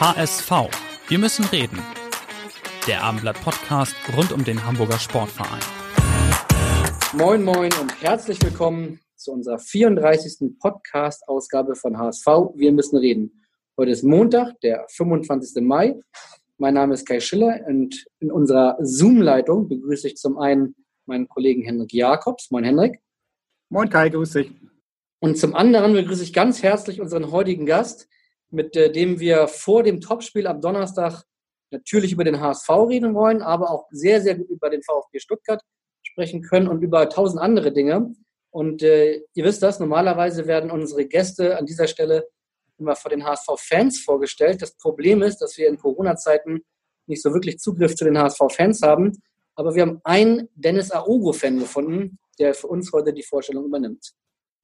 HSV. Wir müssen reden. Der Abendblatt-Podcast rund um den Hamburger Sportverein. Moin, moin und herzlich willkommen zu unserer 34. Podcast-Ausgabe von HSV. Wir müssen reden. Heute ist Montag, der 25. Mai. Mein Name ist Kai Schiller und in unserer Zoom-Leitung begrüße ich zum einen meinen Kollegen Henrik Jakobs. Moin, Henrik. Moin, Kai, grüß dich. Und zum anderen begrüße ich ganz herzlich unseren heutigen Gast, mit äh, dem wir vor dem Topspiel am Donnerstag natürlich über den HSV reden wollen, aber auch sehr, sehr gut über den VfB Stuttgart sprechen können und über tausend andere Dinge. Und äh, ihr wisst das, normalerweise werden unsere Gäste an dieser Stelle immer vor den HSV-Fans vorgestellt. Das Problem ist, dass wir in Corona-Zeiten nicht so wirklich Zugriff zu den HSV-Fans haben. Aber wir haben einen Dennis Aogo-Fan gefunden, der für uns heute die Vorstellung übernimmt.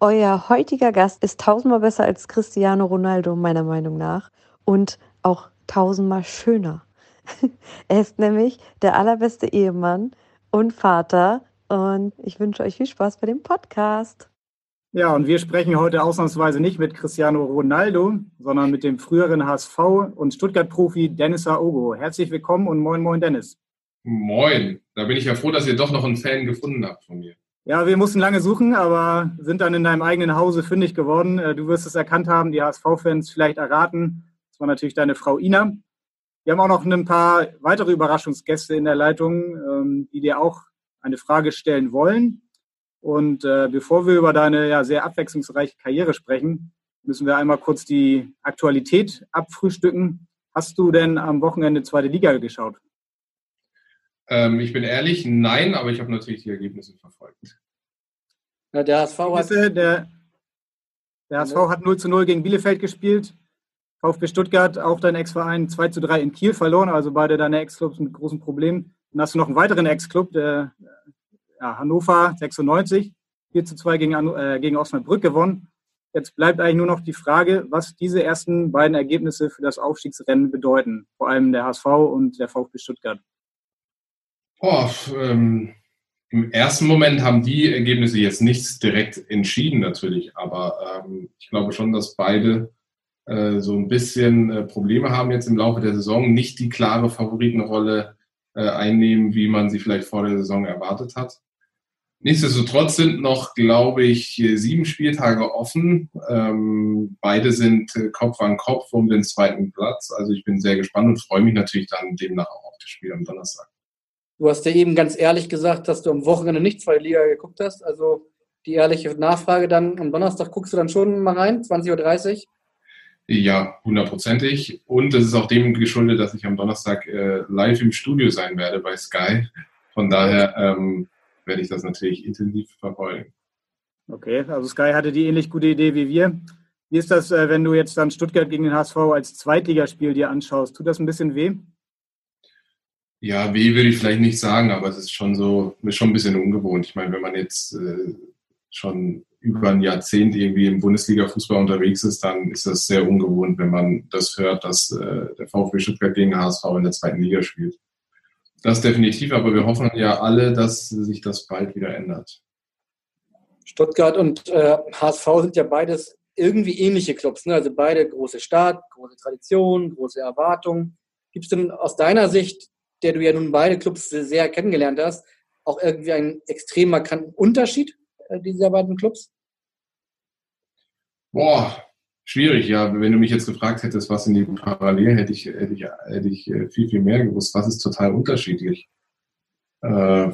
Euer heutiger Gast ist tausendmal besser als Cristiano Ronaldo, meiner Meinung nach. Und auch tausendmal schöner. er ist nämlich der allerbeste Ehemann und Vater. Und ich wünsche euch viel Spaß bei dem Podcast. Ja, und wir sprechen heute ausnahmsweise nicht mit Cristiano Ronaldo, sondern mit dem früheren HSV und Stuttgart-Profi Dennis Aogo. Herzlich willkommen und moin, moin, Dennis. Moin. Da bin ich ja froh, dass ihr doch noch einen Fan gefunden habt von mir. Ja, wir mussten lange suchen, aber sind dann in deinem eigenen Hause fündig geworden. Äh, du wirst es erkannt haben, die HSV-Fans vielleicht erraten. Das war natürlich deine Frau Ina. Wir haben auch noch ein paar weitere Überraschungsgäste in der Leitung, ähm, die dir auch eine Frage stellen wollen. Und äh, bevor wir über deine ja, sehr abwechslungsreiche Karriere sprechen, müssen wir einmal kurz die Aktualität abfrühstücken. Hast du denn am Wochenende zweite Liga geschaut? Ähm, ich bin ehrlich, nein, aber ich habe natürlich die Ergebnisse verfolgt. Ja, der HSV hat, der, der HSV hat 0 zu 0 gegen Bielefeld gespielt. VfB Stuttgart, auch dein Ex-Verein, 2 zu 3 in Kiel verloren, also beide deine Ex-Clubs mit großen Problemen. Dann hast du noch einen weiteren Ex-Club, der ja, Hannover 96, 4 zu 2 gegen, äh, gegen Osnabrück gewonnen. Jetzt bleibt eigentlich nur noch die Frage, was diese ersten beiden Ergebnisse für das Aufstiegsrennen bedeuten, vor allem der HSV und der VfB Stuttgart. Oh, ähm, Im ersten Moment haben die Ergebnisse jetzt nichts direkt entschieden natürlich, aber ähm, ich glaube schon, dass beide äh, so ein bisschen äh, Probleme haben jetzt im Laufe der Saison, nicht die klare Favoritenrolle äh, einnehmen, wie man sie vielleicht vor der Saison erwartet hat. Nichtsdestotrotz sind noch, glaube ich, sieben Spieltage offen. Ähm, beide sind äh, Kopf an Kopf um den zweiten Platz. Also ich bin sehr gespannt und freue mich natürlich dann demnach auch auf das Spiel am Donnerstag. Du hast ja eben ganz ehrlich gesagt, dass du am Wochenende nicht zwei Liga geguckt hast. Also die ehrliche Nachfrage dann am Donnerstag guckst du dann schon mal rein, 20.30 Uhr? Ja, hundertprozentig. Und es ist auch dem geschuldet, dass ich am Donnerstag äh, live im Studio sein werde bei Sky. Von daher ähm, werde ich das natürlich intensiv verfolgen. Okay, also Sky hatte die ähnlich gute Idee wie wir. Wie ist das, äh, wenn du jetzt dann Stuttgart gegen den HSV als Zweitligaspiel dir anschaust? Tut das ein bisschen weh? Ja, weh würde ich vielleicht nicht sagen, aber es ist schon so, ist schon ein bisschen ungewohnt. Ich meine, wenn man jetzt äh, schon über ein Jahrzehnt irgendwie im Bundesliga-Fußball unterwegs ist, dann ist das sehr ungewohnt, wenn man das hört, dass äh, der VfB Stuttgart gegen HSV in der zweiten Liga spielt. Das definitiv, aber wir hoffen ja alle, dass sich das bald wieder ändert. Stuttgart und äh, HSV sind ja beides irgendwie ähnliche Clubs, ne? also beide große Stadt, große Tradition, große Erwartungen. Gibt es denn aus deiner Sicht der du ja nun beide Clubs sehr kennengelernt hast, auch irgendwie einen extrem markanten Unterschied äh, dieser beiden Clubs? Boah, schwierig, ja. Wenn du mich jetzt gefragt hättest, was in die Parallelen, hätte ich, hätte ich, hätte ich äh, viel, viel mehr gewusst. Was ist total unterschiedlich? Äh,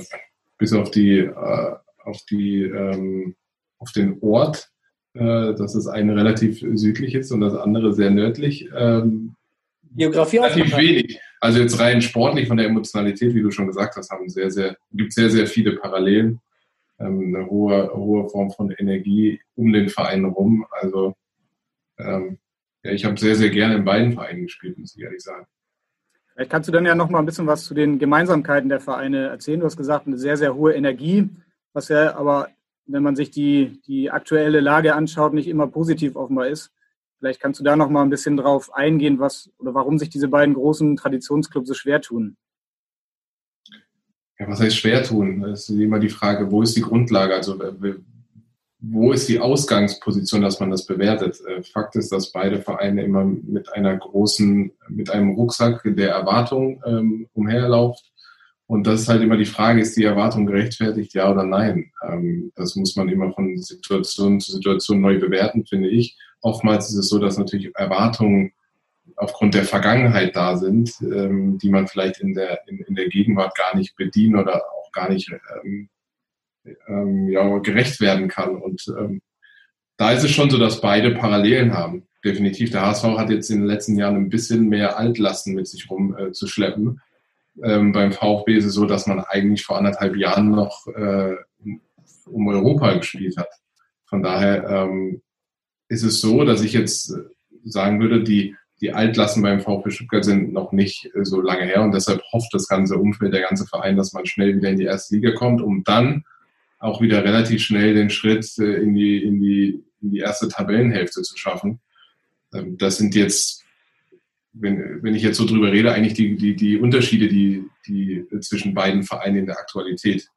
bis auf die, äh, auf die, ähm, auf den Ort, äh, dass das eine relativ südlich ist und das andere sehr nördlich. Ähm, Geografie relativ wenig. Also jetzt rein sportlich von der Emotionalität, wie du schon gesagt hast, haben sehr, sehr, gibt sehr, sehr viele Parallelen. Ähm, eine hohe, hohe Form von Energie um den Verein rum. Also ähm, ja, ich habe sehr, sehr gerne in beiden Vereinen gespielt, muss ich ehrlich sagen. Vielleicht kannst du dann ja noch mal ein bisschen was zu den Gemeinsamkeiten der Vereine erzählen. Du hast gesagt, eine sehr, sehr hohe Energie, was ja aber, wenn man sich die, die aktuelle Lage anschaut, nicht immer positiv offenbar ist. Vielleicht kannst du da noch mal ein bisschen drauf eingehen, was oder warum sich diese beiden großen Traditionsclubs so schwer tun. Ja, was heißt schwer tun? Das ist immer die Frage, wo ist die Grundlage? Also wo ist die Ausgangsposition, dass man das bewertet? Äh, Fakt ist, dass beide Vereine immer mit einer großen, mit einem Rucksack der Erwartung ähm, umherlauft. Und das ist halt immer die Frage, ist die Erwartung gerechtfertigt, ja oder nein? Ähm, das muss man immer von Situation zu Situation neu bewerten, finde ich. Oftmals ist es so, dass natürlich Erwartungen aufgrund der Vergangenheit da sind, ähm, die man vielleicht in der, in, in, der Gegenwart gar nicht bedienen oder auch gar nicht ähm, ähm, ja, gerecht werden kann. Und ähm, da ist es schon so, dass beide Parallelen haben. Definitiv. Der HSV hat jetzt in den letzten Jahren ein bisschen mehr Altlasten mit sich rumzuschleppen. Äh, ähm, beim VfB ist es so, dass man eigentlich vor anderthalb Jahren noch äh, um Europa gespielt hat. Von daher ähm, ist es so, dass ich jetzt sagen würde, die, die Altlasten beim VfB Stuttgart sind noch nicht äh, so lange her und deshalb hofft das ganze Umfeld, der ganze Verein, dass man schnell wieder in die erste Liga kommt, um dann auch wieder relativ schnell den Schritt äh, in die, in die, in die erste Tabellenhälfte zu schaffen. Ähm, das sind jetzt, wenn, wenn ich jetzt so drüber rede, eigentlich die, die, die Unterschiede, die, die zwischen beiden Vereinen in der Aktualität.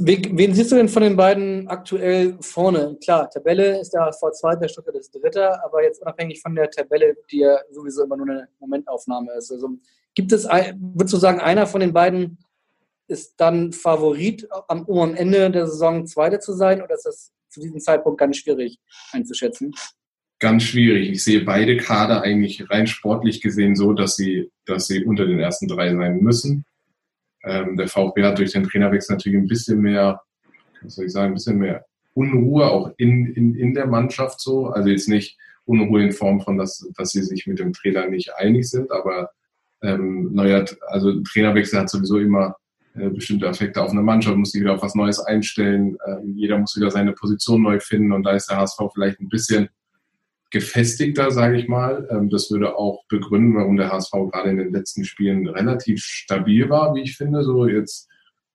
Wen siehst du denn von den beiden aktuell vorne? Klar, Tabelle ist der HSV Zweiter, Stuttgart ist Dritter, aber jetzt unabhängig von der Tabelle, die ja sowieso immer nur eine Momentaufnahme ist. Also gibt es, würdest du sagen, einer von den beiden ist dann Favorit, am, um am Ende der Saison Zweiter zu sein? Oder ist das zu diesem Zeitpunkt ganz schwierig einzuschätzen? Ganz schwierig. Ich sehe beide Kader eigentlich rein sportlich gesehen so, dass sie, dass sie unter den ersten drei sein müssen. Ähm, der VfB hat durch den Trainerwechsel natürlich ein bisschen mehr, was soll ich sagen, ein bisschen mehr Unruhe auch in, in, in der Mannschaft so. Also jetzt nicht Unruhe in Form von, dass, dass sie sich mit dem Trainer nicht einig sind, aber ähm, neuer, also Trainerwechsel hat sowieso immer äh, bestimmte Effekte auf eine Mannschaft, muss sich wieder auf was Neues einstellen. Ähm, jeder muss wieder seine Position neu finden und da ist der HSV vielleicht ein bisschen gefestigter, sage ich mal. Ähm, das würde auch begründen, warum der HSV gerade in den letzten Spielen relativ stabil war, wie ich finde. So jetzt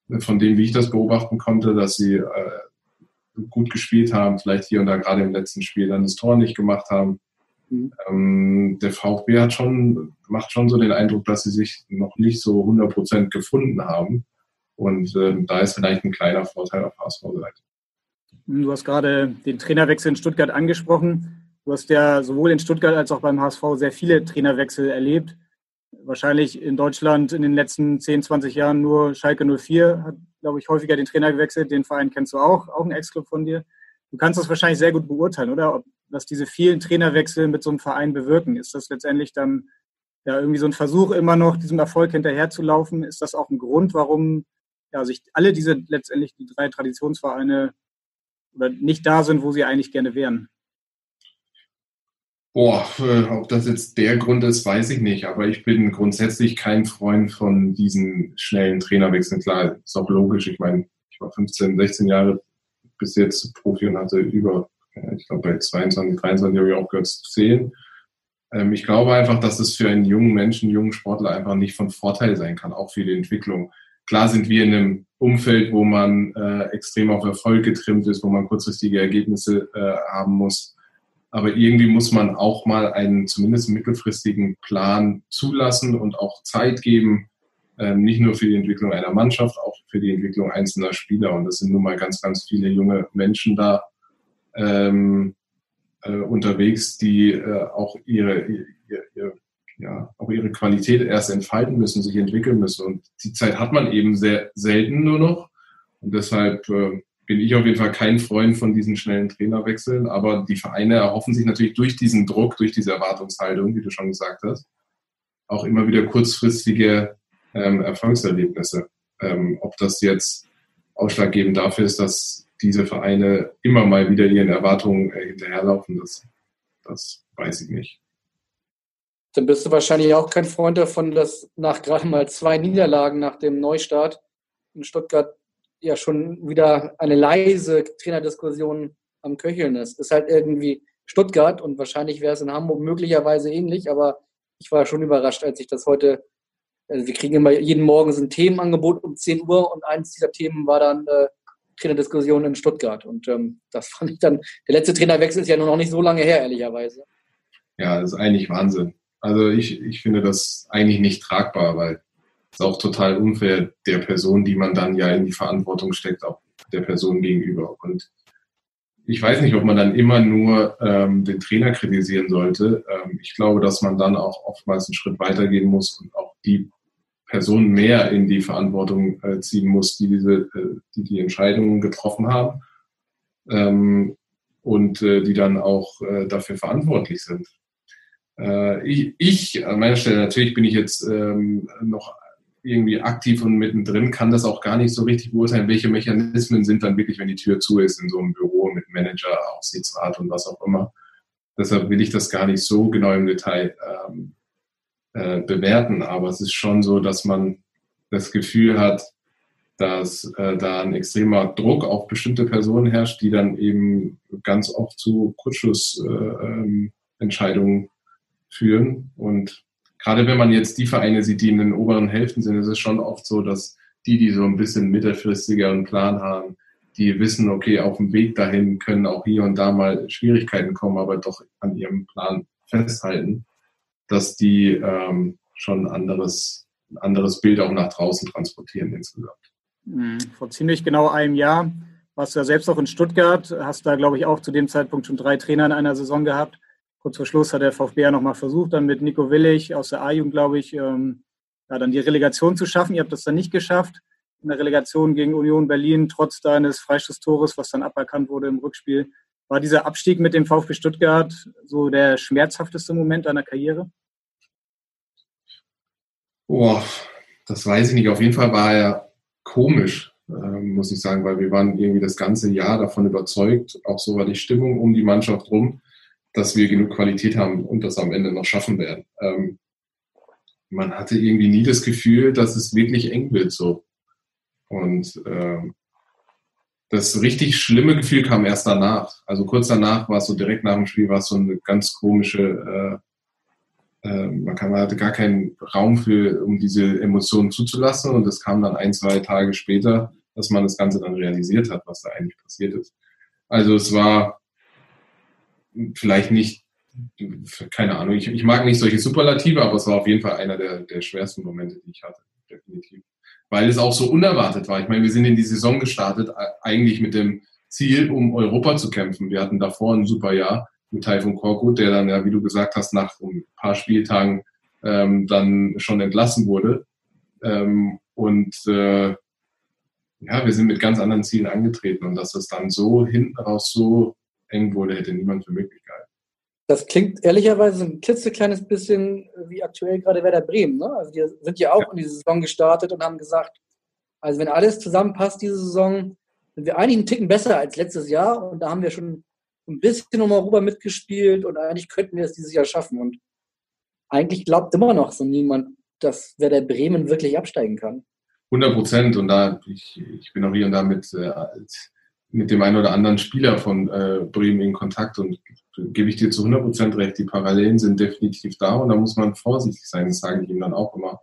äh, von dem, wie ich das beobachten konnte, dass sie äh, gut gespielt haben, vielleicht hier und da gerade im letzten Spiel dann das Tor nicht gemacht haben. Mhm. Ähm, der VfB hat schon, macht schon so den Eindruck, dass sie sich noch nicht so 100% gefunden haben. Und äh, da ist vielleicht ein kleiner Vorteil auf HSV-Seite. Du hast gerade den Trainerwechsel in Stuttgart angesprochen. Du hast ja sowohl in Stuttgart als auch beim HSV sehr viele Trainerwechsel erlebt. Wahrscheinlich in Deutschland in den letzten 10, 20 Jahren nur Schalke 04 hat, glaube ich, häufiger den Trainer gewechselt. Den Verein kennst du auch, auch ein Ex-Club von dir. Du kannst das wahrscheinlich sehr gut beurteilen, oder? Ob, was diese vielen Trainerwechsel mit so einem Verein bewirken. Ist das letztendlich dann ja irgendwie so ein Versuch, immer noch diesem Erfolg hinterherzulaufen? Ist das auch ein Grund, warum ja, sich alle diese letztendlich die drei Traditionsvereine oder nicht da sind, wo sie eigentlich gerne wären? Boah, äh, ob das jetzt der Grund ist, weiß ich nicht. Aber ich bin grundsätzlich kein Freund von diesen schnellen Trainerwechseln. Klar, ist auch logisch. Ich meine, ich war 15, 16 Jahre bis jetzt Profi und hatte über, ich glaube bei 22, 23 habe ich auch gehört zu zählen. Ich glaube einfach, dass es für einen jungen Menschen, jungen Sportler einfach nicht von Vorteil sein kann, auch für die Entwicklung. Klar sind wir in einem Umfeld, wo man äh, extrem auf Erfolg getrimmt ist, wo man kurzfristige Ergebnisse äh, haben muss. Aber irgendwie muss man auch mal einen zumindest mittelfristigen Plan zulassen und auch Zeit geben, äh, nicht nur für die Entwicklung einer Mannschaft, auch für die Entwicklung einzelner Spieler. Und das sind nun mal ganz, ganz viele junge Menschen da ähm, äh, unterwegs, die äh, auch ihre, ihr, ihr, ja, auch ihre Qualität erst entfalten müssen, sich entwickeln müssen. Und die Zeit hat man eben sehr selten nur noch. Und deshalb äh, bin ich auf jeden Fall kein Freund von diesen schnellen Trainerwechseln. Aber die Vereine erhoffen sich natürlich durch diesen Druck, durch diese Erwartungshaltung, wie du schon gesagt hast, auch immer wieder kurzfristige ähm, Erfolgserlebnisse. Ähm, ob das jetzt ausschlaggebend dafür ist, dass diese Vereine immer mal wieder ihren Erwartungen äh, hinterherlaufen, das, das weiß ich nicht. Dann bist du wahrscheinlich auch kein Freund davon, dass nach gerade mal zwei Niederlagen nach dem Neustart in Stuttgart ja schon wieder eine leise Trainerdiskussion am Köcheln ist. Ist halt irgendwie Stuttgart und wahrscheinlich wäre es in Hamburg möglicherweise ähnlich, aber ich war schon überrascht, als ich das heute, also wir kriegen immer jeden Morgen so ein Themenangebot um 10 Uhr und eines dieser Themen war dann äh, Trainerdiskussion in Stuttgart und ähm, das fand ich dann, der letzte Trainerwechsel ist ja nur noch nicht so lange her, ehrlicherweise. Ja, das ist eigentlich Wahnsinn. Also ich, ich finde das eigentlich nicht tragbar, weil es auch total unfair der Person, die man dann ja in die Verantwortung steckt, auch der Person gegenüber. Und ich weiß nicht, ob man dann immer nur ähm, den Trainer kritisieren sollte. Ähm, ich glaube, dass man dann auch oftmals einen Schritt weitergehen muss und auch die Person mehr in die Verantwortung äh, ziehen muss, die diese, äh, die die Entscheidungen getroffen haben ähm, und äh, die dann auch äh, dafür verantwortlich sind. Äh, ich, ich, an meiner Stelle, natürlich bin ich jetzt ähm, noch irgendwie aktiv und mittendrin, kann das auch gar nicht so richtig beurteilen, welche Mechanismen sind dann wirklich, wenn die Tür zu ist in so einem Büro mit Manager, Aufsichtsrat und was auch immer. Deshalb will ich das gar nicht so genau im Detail ähm, äh, bewerten, aber es ist schon so, dass man das Gefühl hat, dass äh, da ein extremer Druck auf bestimmte Personen herrscht, die dann eben ganz oft zu Kurzschlussentscheidungen äh, ähm, führen. Und gerade wenn man jetzt die Vereine sieht, die in den oberen Hälften sind, ist es schon oft so, dass die, die so ein bisschen mittelfristigeren Plan haben, die wissen, okay, auf dem Weg dahin können auch hier und da mal Schwierigkeiten kommen, aber doch an ihrem Plan festhalten, dass die ähm, schon ein anderes, ein anderes Bild auch nach draußen transportieren insgesamt. Mhm. Vor ziemlich genau einem Jahr warst du ja selbst auch in Stuttgart, hast da, glaube ich, auch zu dem Zeitpunkt schon drei Trainer in einer Saison gehabt. Kurz vor Schluss hat der VfB ja nochmal versucht, dann mit Nico Willig aus der A-Jugend, glaube ich, ähm, ja, dann die Relegation zu schaffen. Ihr habt das dann nicht geschafft. In der Relegation gegen Union Berlin, trotz deines Freistoßtores, was dann aberkannt wurde im Rückspiel. War dieser Abstieg mit dem VfB Stuttgart so der schmerzhafteste Moment deiner Karriere? Boah, das weiß ich nicht. Auf jeden Fall war er komisch, äh, muss ich sagen, weil wir waren irgendwie das ganze Jahr davon überzeugt, auch so war die Stimmung um die Mannschaft rum, dass wir genug Qualität haben und das am Ende noch schaffen werden. Ähm, man hatte irgendwie nie das Gefühl, dass es wirklich eng wird so. Und ähm, das richtig schlimme Gefühl kam erst danach. Also kurz danach war es so direkt nach dem Spiel war es so eine ganz komische, äh, äh, man, kann, man hatte gar keinen Raum für, um diese Emotionen zuzulassen. Und es kam dann ein, zwei Tage später, dass man das Ganze dann realisiert hat, was da eigentlich passiert ist. Also es war vielleicht nicht, keine Ahnung, ich, ich mag nicht solche Superlative, aber es war auf jeden Fall einer der, der schwersten Momente, die ich hatte, definitiv. Weil es auch so unerwartet war. Ich meine, wir sind in die Saison gestartet, eigentlich mit dem Ziel, um Europa zu kämpfen. Wir hatten davor ein super Jahr mit Taifun Korkut, der dann ja, wie du gesagt hast, nach ein paar Spieltagen ähm, dann schon entlassen wurde. Ähm, und äh, ja, wir sind mit ganz anderen Zielen angetreten und dass es dann so hinten raus so eng wurde, hätte niemand für möglich gehalten. Das klingt ehrlicherweise ein klitzekleines bisschen wie aktuell gerade Werder Bremen. Ne? Also die sind ja auch ja. in die Saison gestartet und haben gesagt, also wenn alles zusammenpasst diese Saison, sind wir eigentlich einen Ticken besser als letztes Jahr und da haben wir schon ein bisschen um Europa mitgespielt und eigentlich könnten wir es dieses Jahr schaffen. Und eigentlich glaubt immer noch so niemand, dass Werder Bremen wirklich absteigen kann. 100 Prozent und da, ich, ich bin auch hier und da mit äh, mit dem einen oder anderen Spieler von äh, Bremen in Kontakt und gebe ich dir zu 100% recht, die Parallelen sind definitiv da und da muss man vorsichtig sein, das sage ich ihm dann auch immer.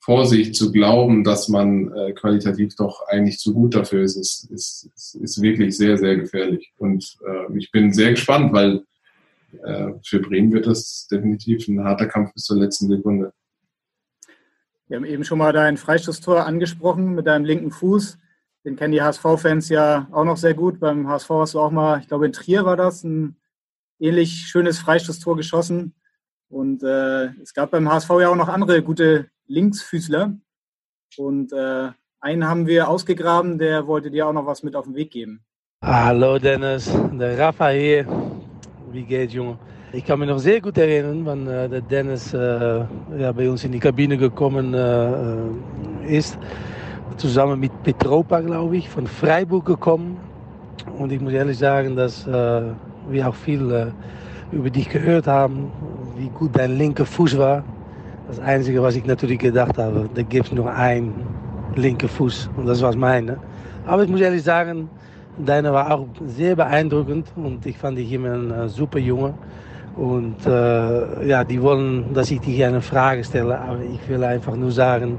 Vorsicht zu glauben, dass man äh, qualitativ doch eigentlich zu gut dafür ist, ist, ist, ist wirklich sehr, sehr gefährlich. Und äh, ich bin sehr gespannt, weil äh, für Bremen wird das definitiv ein harter Kampf bis zur letzten Sekunde. Wir haben eben schon mal dein Freistoßtor angesprochen mit deinem linken Fuß. Den kennen die HSV-Fans ja auch noch sehr gut. Beim HSV hast du auch mal, ich glaube in Trier war das, ein ähnlich schönes Freistoßtor geschossen. Und äh, es gab beim HSV ja auch noch andere gute Linksfüßler. Und äh, einen haben wir ausgegraben, der wollte dir auch noch was mit auf den Weg geben. Hallo Dennis, der Rafa hier. Wie geht's, Junge? Ich kann mich noch sehr gut erinnern, wann äh, der Dennis äh, ja, bei uns in die Kabine gekommen äh, ist zusammen mit Petropa, glaube ich, von Freiburg gekommen. Und ich muss ehrlich sagen, dass äh, wir auch viel äh, über dich gehört haben, wie gut dein linker Fuß war. Das Einzige, was ich natürlich gedacht habe, da gibt es nur einen linken Fuß und das war meine. Aber ich muss ehrlich sagen, deine war auch sehr beeindruckend und ich fand dich immer ein äh, super Junge. Und äh, ja, die wollen, dass ich dich eine Frage stelle, aber ich will einfach nur sagen,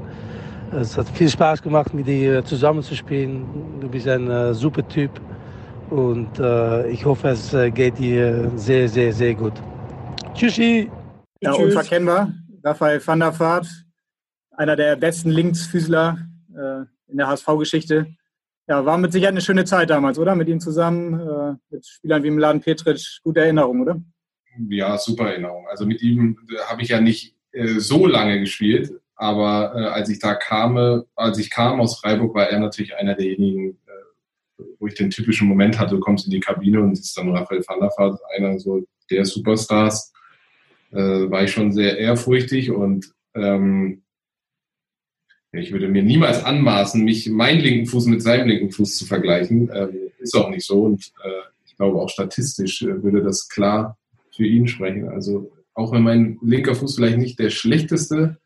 es hat viel Spaß gemacht, mit dir zusammen zu spielen. Du bist ein äh, super Typ und äh, ich hoffe, es äh, geht dir sehr, sehr, sehr gut. Tschüssi! Ja, Tschüss. unverkennbar. Raphael van der Vaart, einer der besten Linksfüßler äh, in der HSV-Geschichte. Ja, war mit Sicherheit eine schöne Zeit damals, oder? Mit ihm zusammen, äh, mit Spielern wie Mladen Petric. Gute Erinnerung, oder? Ja, super Erinnerung. Also mit ihm äh, habe ich ja nicht äh, so lange gespielt, aber äh, als ich da kam, als ich kam aus Freiburg, war er natürlich einer derjenigen, äh, wo ich den typischen Moment hatte, du kommst in die Kabine und siehst dann Raphael van der Vaart, einer so der Superstars. Äh, war ich schon sehr ehrfurchtig und ähm, ich würde mir niemals anmaßen, mich meinen linken Fuß mit seinem linken Fuß zu vergleichen. Ähm, ist auch nicht so. Und äh, ich glaube auch statistisch äh, würde das klar für ihn sprechen. Also auch wenn mein linker Fuß vielleicht nicht der schlechteste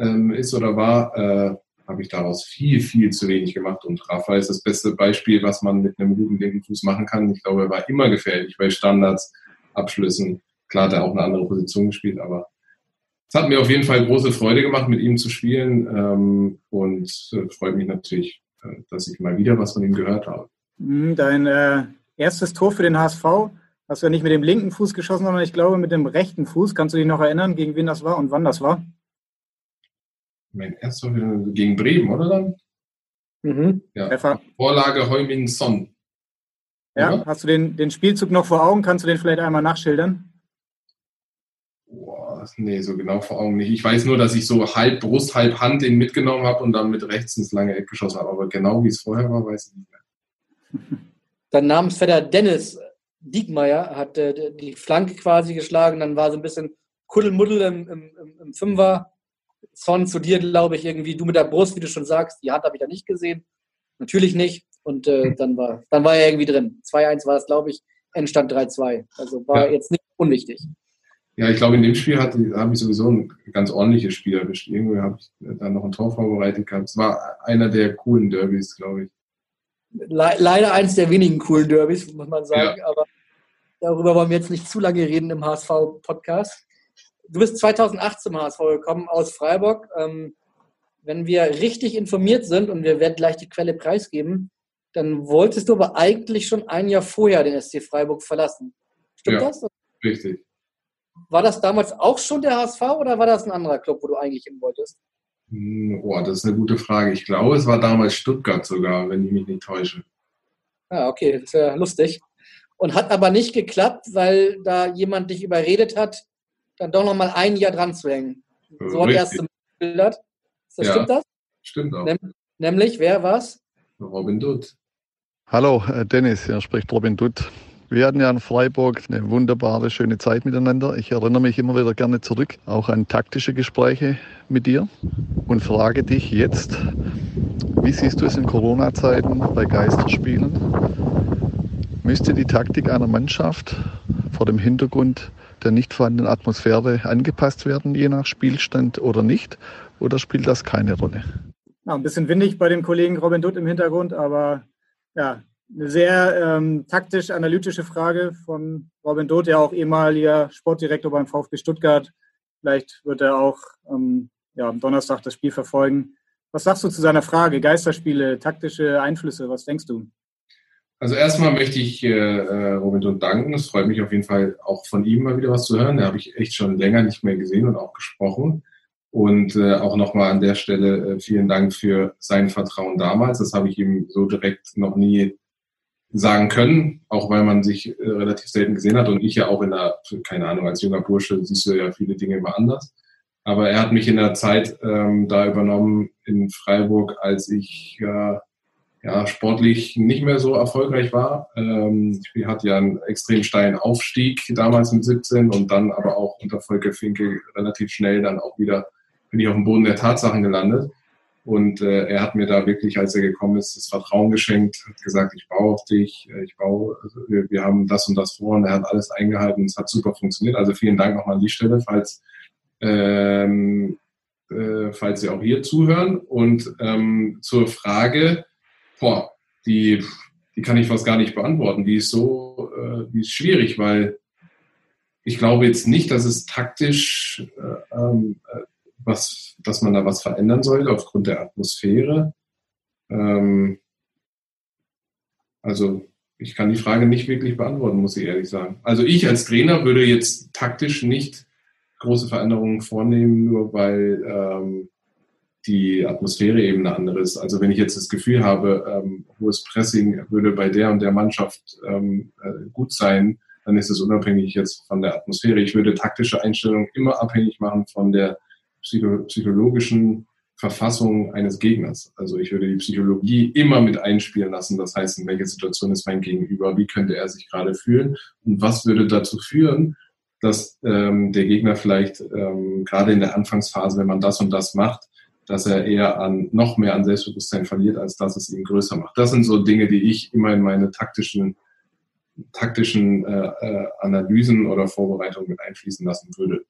ähm, ist oder war, äh, habe ich daraus viel, viel zu wenig gemacht. Und Rafa ist das beste Beispiel, was man mit einem guten linken Fuß machen kann. Ich glaube, er war immer gefährlich bei Standards, Abschlüssen. Klar hat er auch eine andere Position gespielt, aber es hat mir auf jeden Fall große Freude gemacht, mit ihm zu spielen ähm, und äh, freut mich natürlich, äh, dass ich mal wieder was von ihm gehört habe. Mhm, dein äh, erstes Tor für den HSV hast du ja nicht mit dem linken Fuß geschossen, sondern ich glaube mit dem rechten Fuß. Kannst du dich noch erinnern, gegen wen das war und wann das war? Mein erstes gegen Bremen, oder dann? Mhm. Ja. Vorlage Heumin Son. Ja, hast du den, den Spielzug noch vor Augen? Kannst du den vielleicht einmal nachschildern? nee, so genau vor Augen nicht. Ich weiß nur, dass ich so halb Brust, halb Hand den mitgenommen habe und dann mit rechts ins lange Eck geschossen habe. Aber genau wie es vorher war, weiß ich nicht mehr. Dein Namensvetter Dennis Diekmeyer hat äh, die Flanke quasi geschlagen. Dann war so ein bisschen Kuddelmuddel im, im, im Fünfer. Son zu dir, glaube ich, irgendwie, du mit der Brust, wie du schon sagst. Die Hand habe ich da nicht gesehen. Natürlich nicht. Und äh, hm. dann, war, dann war er irgendwie drin. 2-1 war es, glaube ich. Endstand 3-2. Also war ja. jetzt nicht unwichtig. Ja, ich glaube, in dem Spiel habe ich sowieso ein ganz ordentliches Spiel erwischt. Irgendwie habe ich dann noch ein Tor vorbereitet gehabt. Es war einer der coolen Derbys, glaube ich. Le leider eins der wenigen coolen Derbys, muss man sagen. Ja. Aber darüber wollen wir jetzt nicht zu lange reden im HSV-Podcast. Du bist 2008 zum HSV gekommen aus Freiburg. Ähm, wenn wir richtig informiert sind, und wir werden gleich die Quelle preisgeben, dann wolltest du aber eigentlich schon ein Jahr vorher den SC Freiburg verlassen. Stimmt ja, das? Richtig. War das damals auch schon der HSV oder war das ein anderer Club, wo du eigentlich hin wolltest? Hm, oh, das ist eine gute Frage. Ich glaube, es war damals Stuttgart sogar, wenn ich mich nicht täusche. Ah, okay, das ist ja lustig. Und hat aber nicht geklappt, weil da jemand dich überredet hat, dann doch noch mal ein Jahr dran zu hängen. So hat er es gebildet. Das, ja, stimmt das? Stimmt auch. nämlich, wer war's? Robin Dutt. Hallo, äh, Dennis, hier spricht Robin Dutt. Wir hatten ja in Freiburg eine wunderbare, schöne Zeit miteinander. Ich erinnere mich immer wieder gerne zurück, auch an taktische Gespräche mit dir und frage dich jetzt, wie siehst du es in Corona-Zeiten bei Geisterspielen? Müsste die Taktik einer Mannschaft vor dem Hintergrund der nicht vorhandenen Atmosphäre angepasst werden, je nach Spielstand oder nicht? Oder spielt das keine Rolle? Ja, ein bisschen windig bei dem Kollegen Robin Dutt im Hintergrund, aber ja, eine sehr ähm, taktisch-analytische Frage von Robin Doth, ja auch ehemaliger Sportdirektor beim VfB Stuttgart. Vielleicht wird er auch ähm, ja, am Donnerstag das Spiel verfolgen. Was sagst du zu seiner Frage? Geisterspiele, taktische Einflüsse, was denkst du? Also erstmal möchte ich äh, äh Robin Doth danken. Es freut mich auf jeden Fall auch von ihm mal wieder was zu hören. Da habe ich echt schon länger nicht mehr gesehen und auch gesprochen. Und äh, auch nochmal an der Stelle äh, vielen Dank für sein Vertrauen damals. Das habe ich ihm so direkt noch nie sagen können, auch weil man sich äh, relativ selten gesehen hat und ich ja auch in der, keine Ahnung, als junger Bursche siehst du ja viele Dinge immer anders. Aber er hat mich in der Zeit ähm, da übernommen in Freiburg, als ich äh, ja, sportlich nicht mehr so erfolgreich war. Ähm, ich hatte ja einen extrem steilen Aufstieg damals mit 17 und dann aber auch unter Volker Finke relativ schnell dann auch wieder bin ich auf dem Boden der Tatsachen gelandet. Und äh, er hat mir da wirklich, als er gekommen ist, das Vertrauen geschenkt, hat gesagt, ich baue auf dich, äh, ich baue, also wir, wir haben das und das vor und er hat alles eingehalten es hat super funktioniert. Also vielen Dank nochmal an die Stelle, falls, ähm, äh, falls Sie auch hier zuhören. Und ähm, zur Frage, boah, die, die kann ich fast gar nicht beantworten. Die ist so, äh, die ist schwierig, weil ich glaube jetzt nicht, dass es taktisch äh, ähm, äh, was, dass man da was verändern sollte aufgrund der Atmosphäre. Ähm, also ich kann die Frage nicht wirklich beantworten, muss ich ehrlich sagen. Also ich als Trainer würde jetzt taktisch nicht große Veränderungen vornehmen, nur weil ähm, die Atmosphäre eben eine andere ist. Also wenn ich jetzt das Gefühl habe, ähm, hohes Pressing würde bei der und der Mannschaft ähm, äh, gut sein, dann ist es unabhängig jetzt von der Atmosphäre. Ich würde taktische Einstellungen immer abhängig machen von der psycho psychologischen Verfassung eines Gegners. Also ich würde die Psychologie immer mit einspielen lassen. Das heißt, in welcher Situation ist mein Gegenüber, wie könnte er sich gerade fühlen und was würde dazu führen, dass ähm, der Gegner vielleicht ähm, gerade in der Anfangsphase, wenn man das und das macht, dass er eher an noch mehr an Selbstbewusstsein verliert, als dass es ihn größer macht. Das sind so Dinge, die ich immer in meine taktischen taktischen äh, äh, Analysen oder Vorbereitungen mit einfließen lassen würde.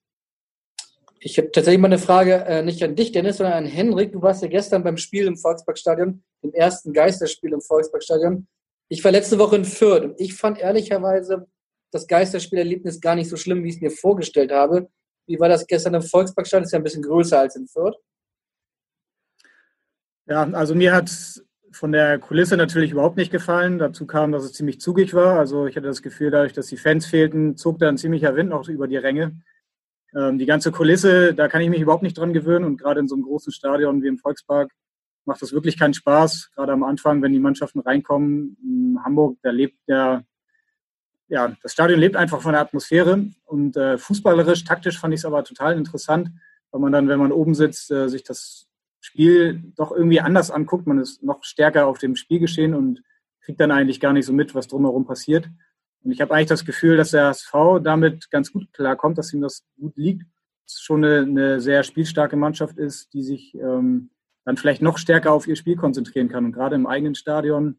Ich habe tatsächlich mal eine Frage, äh, nicht an dich, Dennis, sondern an Henrik. Du warst ja gestern beim Spiel im Volksparkstadion, dem ersten Geisterspiel im Volksparkstadion. Ich war letzte Woche in Fürth und ich fand ehrlicherweise das Geisterspielerlebnis gar nicht so schlimm, wie ich es mir vorgestellt habe. Wie war das gestern im Volksparkstadion? Ist ja ein bisschen größer als in Fürth. Ja, also mir hat von der Kulisse natürlich überhaupt nicht gefallen. Dazu kam, dass es ziemlich zugig war. Also ich hatte das Gefühl, dadurch, dass die Fans fehlten, zog da ein ziemlicher Wind noch über die Ränge. Ähm, die ganze Kulisse, da kann ich mich überhaupt nicht dran gewöhnen. Und gerade in so einem großen Stadion wie im Volkspark macht das wirklich keinen Spaß. Gerade am Anfang, wenn die Mannschaften reinkommen. In Hamburg, da lebt der, ja, das Stadion lebt einfach von der Atmosphäre. Und äh, fußballerisch, taktisch fand ich es aber total interessant, weil man dann, wenn man oben sitzt, äh, sich das Spiel doch irgendwie anders anguckt. Man ist noch stärker auf dem Spielgeschehen und kriegt dann eigentlich gar nicht so mit, was drumherum passiert. Und ich habe eigentlich das Gefühl, dass der HSV damit ganz gut klarkommt, dass ihm das gut liegt. Es schon eine, eine sehr spielstarke Mannschaft ist, die sich ähm, dann vielleicht noch stärker auf ihr Spiel konzentrieren kann. Und gerade im eigenen Stadion,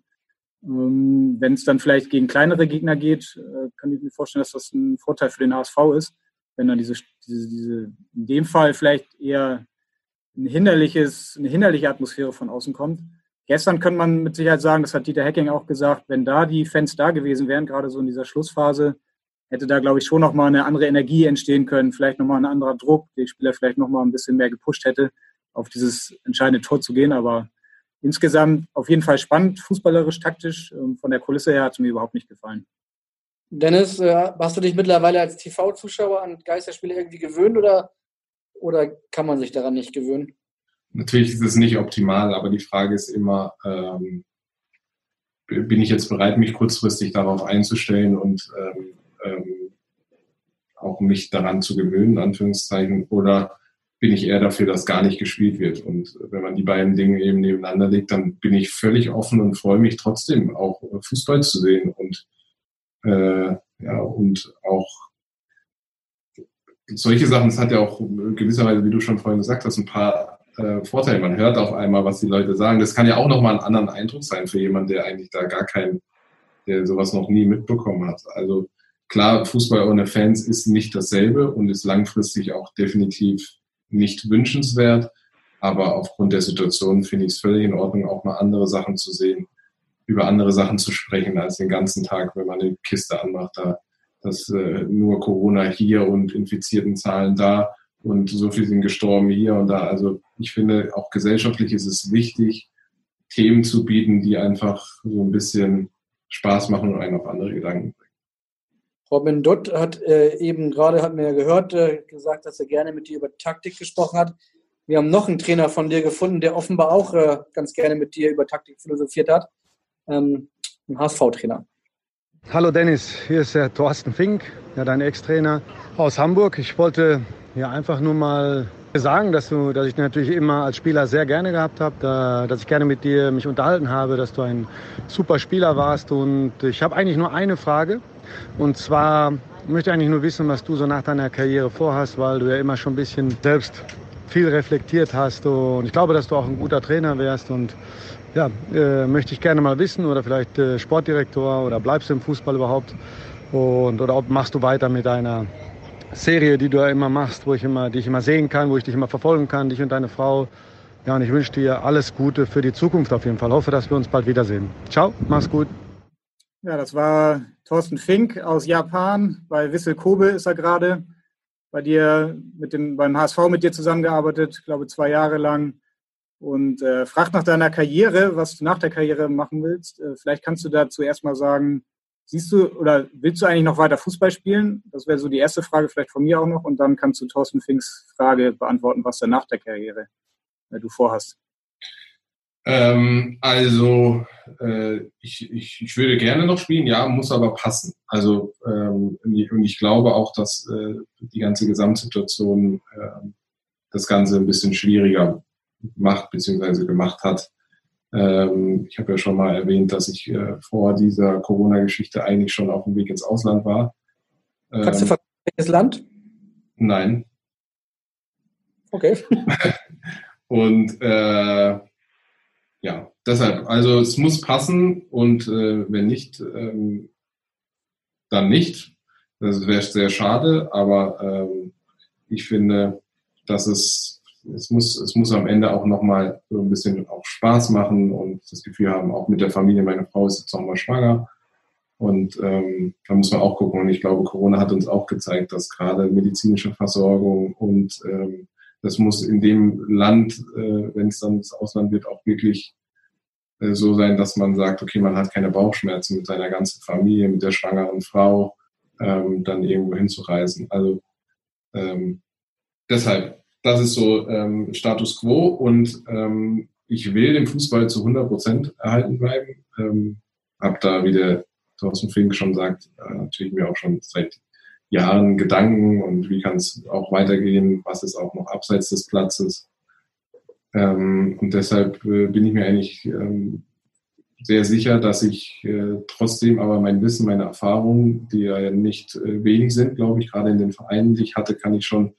ähm, wenn es dann vielleicht gegen kleinere Gegner geht, äh, kann ich mir vorstellen, dass das ein Vorteil für den HSV ist, wenn dann diese, diese, diese in dem Fall vielleicht eher ein hinderliches, eine hinderliche Atmosphäre von außen kommt. Gestern kann man mit Sicherheit sagen, das hat Dieter Hecking auch gesagt, wenn da die Fans da gewesen wären, gerade so in dieser Schlussphase, hätte da, glaube ich, schon nochmal eine andere Energie entstehen können, vielleicht nochmal ein anderer Druck, den Spieler vielleicht nochmal ein bisschen mehr gepusht hätte, auf dieses entscheidende Tor zu gehen. Aber insgesamt auf jeden Fall spannend, fußballerisch, taktisch. Ähm, von der Kulisse her hat es mir überhaupt nicht gefallen. Dennis, äh, hast du dich mittlerweile als TV-Zuschauer an Geisterspiele irgendwie gewöhnt oder oder kann man sich daran nicht gewöhnen? Natürlich ist es nicht optimal, aber die Frage ist immer, ähm, bin ich jetzt bereit, mich kurzfristig darauf einzustellen und ähm, ähm, auch mich daran zu gewöhnen, Anführungszeichen, oder bin ich eher dafür, dass gar nicht gespielt wird. Und wenn man die beiden Dinge eben nebeneinander legt, dann bin ich völlig offen und freue mich trotzdem auch Fußball zu sehen und äh, ja und auch solche Sachen, es hat ja auch gewisserweise, wie du schon vorhin gesagt hast, ein paar äh, Vorteile. Man hört auf einmal, was die Leute sagen. Das kann ja auch nochmal einen anderen Eindruck sein für jemanden, der eigentlich da gar keinen, der sowas noch nie mitbekommen hat. Also klar, Fußball ohne Fans ist nicht dasselbe und ist langfristig auch definitiv nicht wünschenswert. Aber aufgrund der Situation finde ich es völlig in Ordnung, auch mal andere Sachen zu sehen, über andere Sachen zu sprechen, als den ganzen Tag, wenn man eine Kiste anmacht, da dass äh, nur Corona hier und infizierten Zahlen da und so viel sind gestorben hier und da. Also ich finde, auch gesellschaftlich ist es wichtig, Themen zu bieten, die einfach so ein bisschen Spaß machen und einen auf andere Gedanken bringen. Robin Dutt hat äh, eben gerade, hat mir ja gehört, äh, gesagt, dass er gerne mit dir über Taktik gesprochen hat. Wir haben noch einen Trainer von dir gefunden, der offenbar auch äh, ganz gerne mit dir über Taktik philosophiert hat. Ähm, ein HSV-Trainer. Hallo Dennis, hier ist der Thorsten Fink, ja, dein Ex-Trainer aus Hamburg. Ich wollte ja einfach nur mal sagen, dass, du, dass ich natürlich immer als Spieler sehr gerne gehabt habe, dass ich gerne mit dir mich unterhalten habe, dass du ein super Spieler warst. Und ich habe eigentlich nur eine Frage. Und zwar möchte ich eigentlich nur wissen, was du so nach deiner Karriere vorhast, weil du ja immer schon ein bisschen selbst viel reflektiert hast. Und ich glaube, dass du auch ein guter Trainer wärst. Und ja, äh, möchte ich gerne mal wissen oder vielleicht äh, Sportdirektor oder bleibst du im Fußball überhaupt? Und, oder machst du weiter mit deiner Serie, die du ja immer machst, wo ich immer, die ich immer sehen kann, wo ich dich immer verfolgen kann, dich und deine Frau. Ja, und ich wünsche dir alles Gute für die Zukunft auf jeden Fall. Hoffe, dass wir uns bald wiedersehen. Ciao, mach's gut. Ja, das war Thorsten Fink aus Japan. Bei Wissel Kobe ist er gerade. Bei dir mit dem, beim HSV mit dir zusammengearbeitet, ich glaube zwei Jahre lang. Und äh, fragt nach deiner Karriere, was du nach der Karriere machen willst. Äh, vielleicht kannst du dazu erstmal sagen, siehst du oder willst du eigentlich noch weiter Fußball spielen? Das wäre so die erste Frage, vielleicht von mir auch noch. Und dann kannst du Thorsten Finks Frage beantworten, was dann nach der Karriere äh, du vorhast. Ähm, also äh, ich, ich, ich würde gerne noch spielen, ja, muss aber passen. Also ähm, und ich glaube auch, dass äh, die ganze Gesamtsituation äh, das Ganze ein bisschen schwieriger macht bzw. gemacht hat. Ähm, ich habe ja schon mal erwähnt, dass ich äh, vor dieser Corona-Geschichte eigentlich schon auf dem Weg ins Ausland war. Kannst du ähm, welches Land? Nein. Okay. und äh, ja, deshalb, also es muss passen und äh, wenn nicht, ähm, dann nicht. Das wäre sehr schade, aber ähm, ich finde, dass es, es muss, es muss am Ende auch nochmal so ein bisschen auch Spaß machen und das Gefühl haben, auch mit der Familie, meine Frau ist jetzt nochmal schwanger. Und ähm, da muss man auch gucken. Und ich glaube, Corona hat uns auch gezeigt, dass gerade medizinische Versorgung und ähm, das muss in dem Land, äh, wenn es dann das Ausland wird, auch wirklich äh, so sein, dass man sagt, okay, man hat keine Bauchschmerzen mit seiner ganzen Familie, mit der schwangeren Frau, ähm, dann irgendwo hinzureisen. Also ähm, deshalb, das ist so ähm, Status quo und ähm, ich will den Fußball zu 100 Prozent erhalten bleiben. Ähm, hab da, wie der Thorsten Fink schon sagt, äh, natürlich mir auch schon seit Jahren Gedanken und wie kann es auch weitergehen, was ist auch noch abseits des Platzes. Ähm, und deshalb äh, bin ich mir eigentlich ähm, sehr sicher, dass ich äh, trotzdem aber mein Wissen, meine Erfahrungen, die ja nicht äh, wenig sind, glaube ich, gerade in den Vereinen, die ich hatte, kann ich schon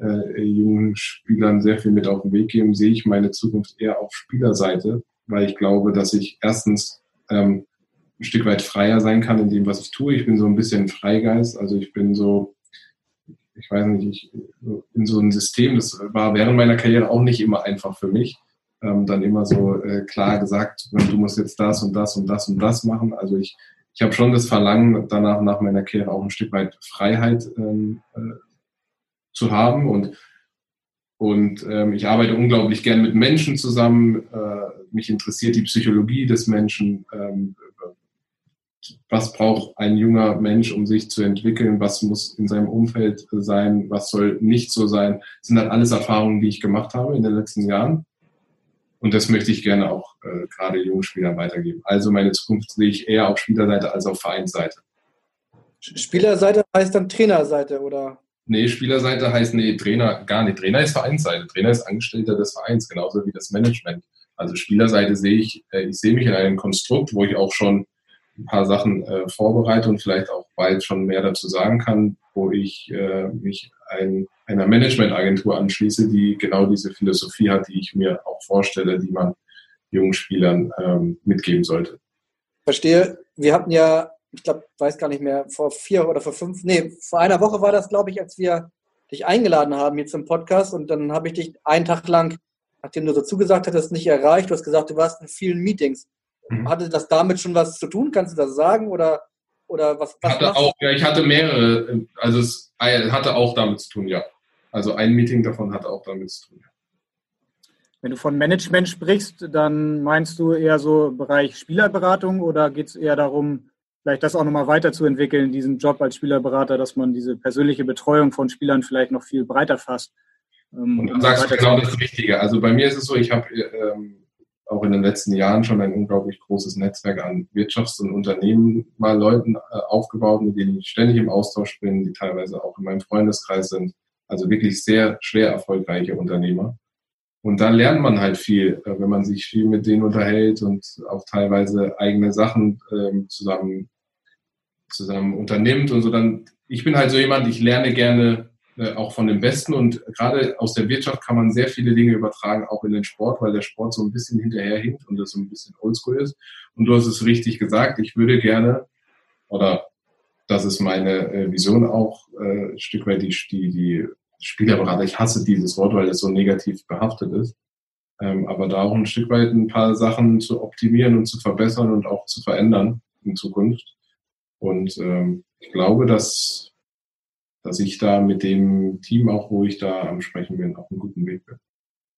äh, jungen Spielern sehr viel mit auf den Weg geben. Sehe ich meine Zukunft eher auf Spielerseite, weil ich glaube, dass ich erstens ähm, ein Stück weit freier sein kann in dem, was ich tue. Ich bin so ein bisschen Freigeist, also ich bin so, ich weiß nicht, ich, in so einem System, das war während meiner Karriere auch nicht immer einfach für mich. Ähm, dann immer so äh, klar gesagt, du musst jetzt das und das und das und das machen. Also ich, ich habe schon das Verlangen, danach nach meiner Karriere auch ein Stück weit Freiheit ähm, äh, zu haben und und ähm, ich arbeite unglaublich gern mit Menschen zusammen. Äh, mich interessiert die Psychologie des Menschen. Ähm, was braucht ein junger Mensch, um sich zu entwickeln, was muss in seinem Umfeld sein, was soll nicht so sein. Das sind halt alles Erfahrungen, die ich gemacht habe in den letzten Jahren. Und das möchte ich gerne auch äh, gerade jungen Spielern weitergeben. Also meine Zukunft sehe ich eher auf Spielerseite als auf Vereinsseite. Spielerseite heißt dann Trainerseite, oder? Nee, Spielerseite heißt nee, Trainer gar nicht. Trainer ist Vereinsseite. Trainer ist Angestellter des Vereins, genauso wie das Management. Also Spielerseite sehe ich, äh, ich sehe mich in einem Konstrukt, wo ich auch schon ein paar Sachen äh, vorbereite und vielleicht auch bald schon mehr dazu sagen kann, wo ich äh, mich ein, einer Managementagentur anschließe, die genau diese Philosophie hat, die ich mir auch vorstelle, die man jungen Spielern ähm, mitgeben sollte. Verstehe. Wir hatten ja, ich glaube, weiß gar nicht mehr, vor vier oder vor fünf, nee, vor einer Woche war das, glaube ich, als wir dich eingeladen haben hier zum Podcast und dann habe ich dich einen Tag lang, nachdem du so zugesagt hattest, nicht erreicht. Du hast gesagt, du warst in vielen Meetings. Mhm. Hatte das damit schon was zu tun? Kannst du das sagen? Oder, oder was, was hatte auch, ja, ich hatte mehrere, also es hatte auch damit zu tun, ja. Also ein Meeting davon hatte auch damit zu tun, ja. Wenn du von Management sprichst, dann meinst du eher so Bereich Spielerberatung oder geht es eher darum, vielleicht das auch nochmal weiterzuentwickeln, diesen Job als Spielerberater, dass man diese persönliche Betreuung von Spielern vielleicht noch viel breiter fasst? Ähm, und dann sagst du genau das Richtige. Also bei mir ist es so, ich habe ähm, auch in den letzten Jahren schon ein unglaublich großes Netzwerk an Wirtschafts- und Unternehmerleuten äh, aufgebaut, mit denen ich ständig im Austausch bin, die teilweise auch in meinem Freundeskreis sind. Also wirklich sehr schwer erfolgreiche Unternehmer. Und da lernt man halt viel, äh, wenn man sich viel mit denen unterhält und auch teilweise eigene Sachen ähm, zusammen, zusammen unternimmt und so. Dann, ich bin halt so jemand, ich lerne gerne äh, auch von dem Besten. Und gerade aus der Wirtschaft kann man sehr viele Dinge übertragen, auch in den Sport, weil der Sport so ein bisschen hinterherhinkt und das so ein bisschen oldschool ist. Und du hast es richtig gesagt, ich würde gerne, oder das ist meine äh, Vision auch, äh, ein Stück weit die, die, die Spielerberater, ich hasse dieses Wort, weil es so negativ behaftet ist. Ähm, aber da auch ein Stück weit ein paar Sachen zu optimieren und zu verbessern und auch zu verändern. in Zukunft. Und ähm, ich glaube, dass, dass ich da mit dem Team auch, wo ich da am Sprechen bin, auf einem guten Weg bin.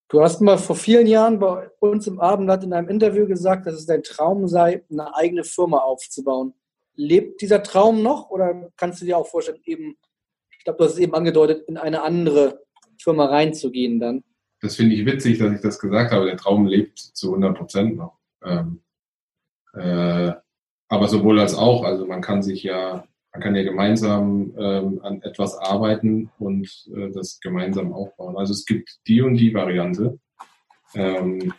Du hast mal vor vielen Jahren bei uns im Abendblatt in einem Interview gesagt, dass es dein Traum sei, eine eigene Firma aufzubauen. Lebt dieser Traum noch oder kannst du dir auch vorstellen, eben, ich glaube, du hast es eben angedeutet, in eine andere Firma reinzugehen dann? Das finde ich witzig, dass ich das gesagt habe. Der Traum lebt zu 100 Prozent noch. Ähm, äh, aber sowohl als auch. Also man kann sich ja man kann ja gemeinsam ähm, an etwas arbeiten und äh, das gemeinsam aufbauen. Also es gibt die und die Variante. Ähm,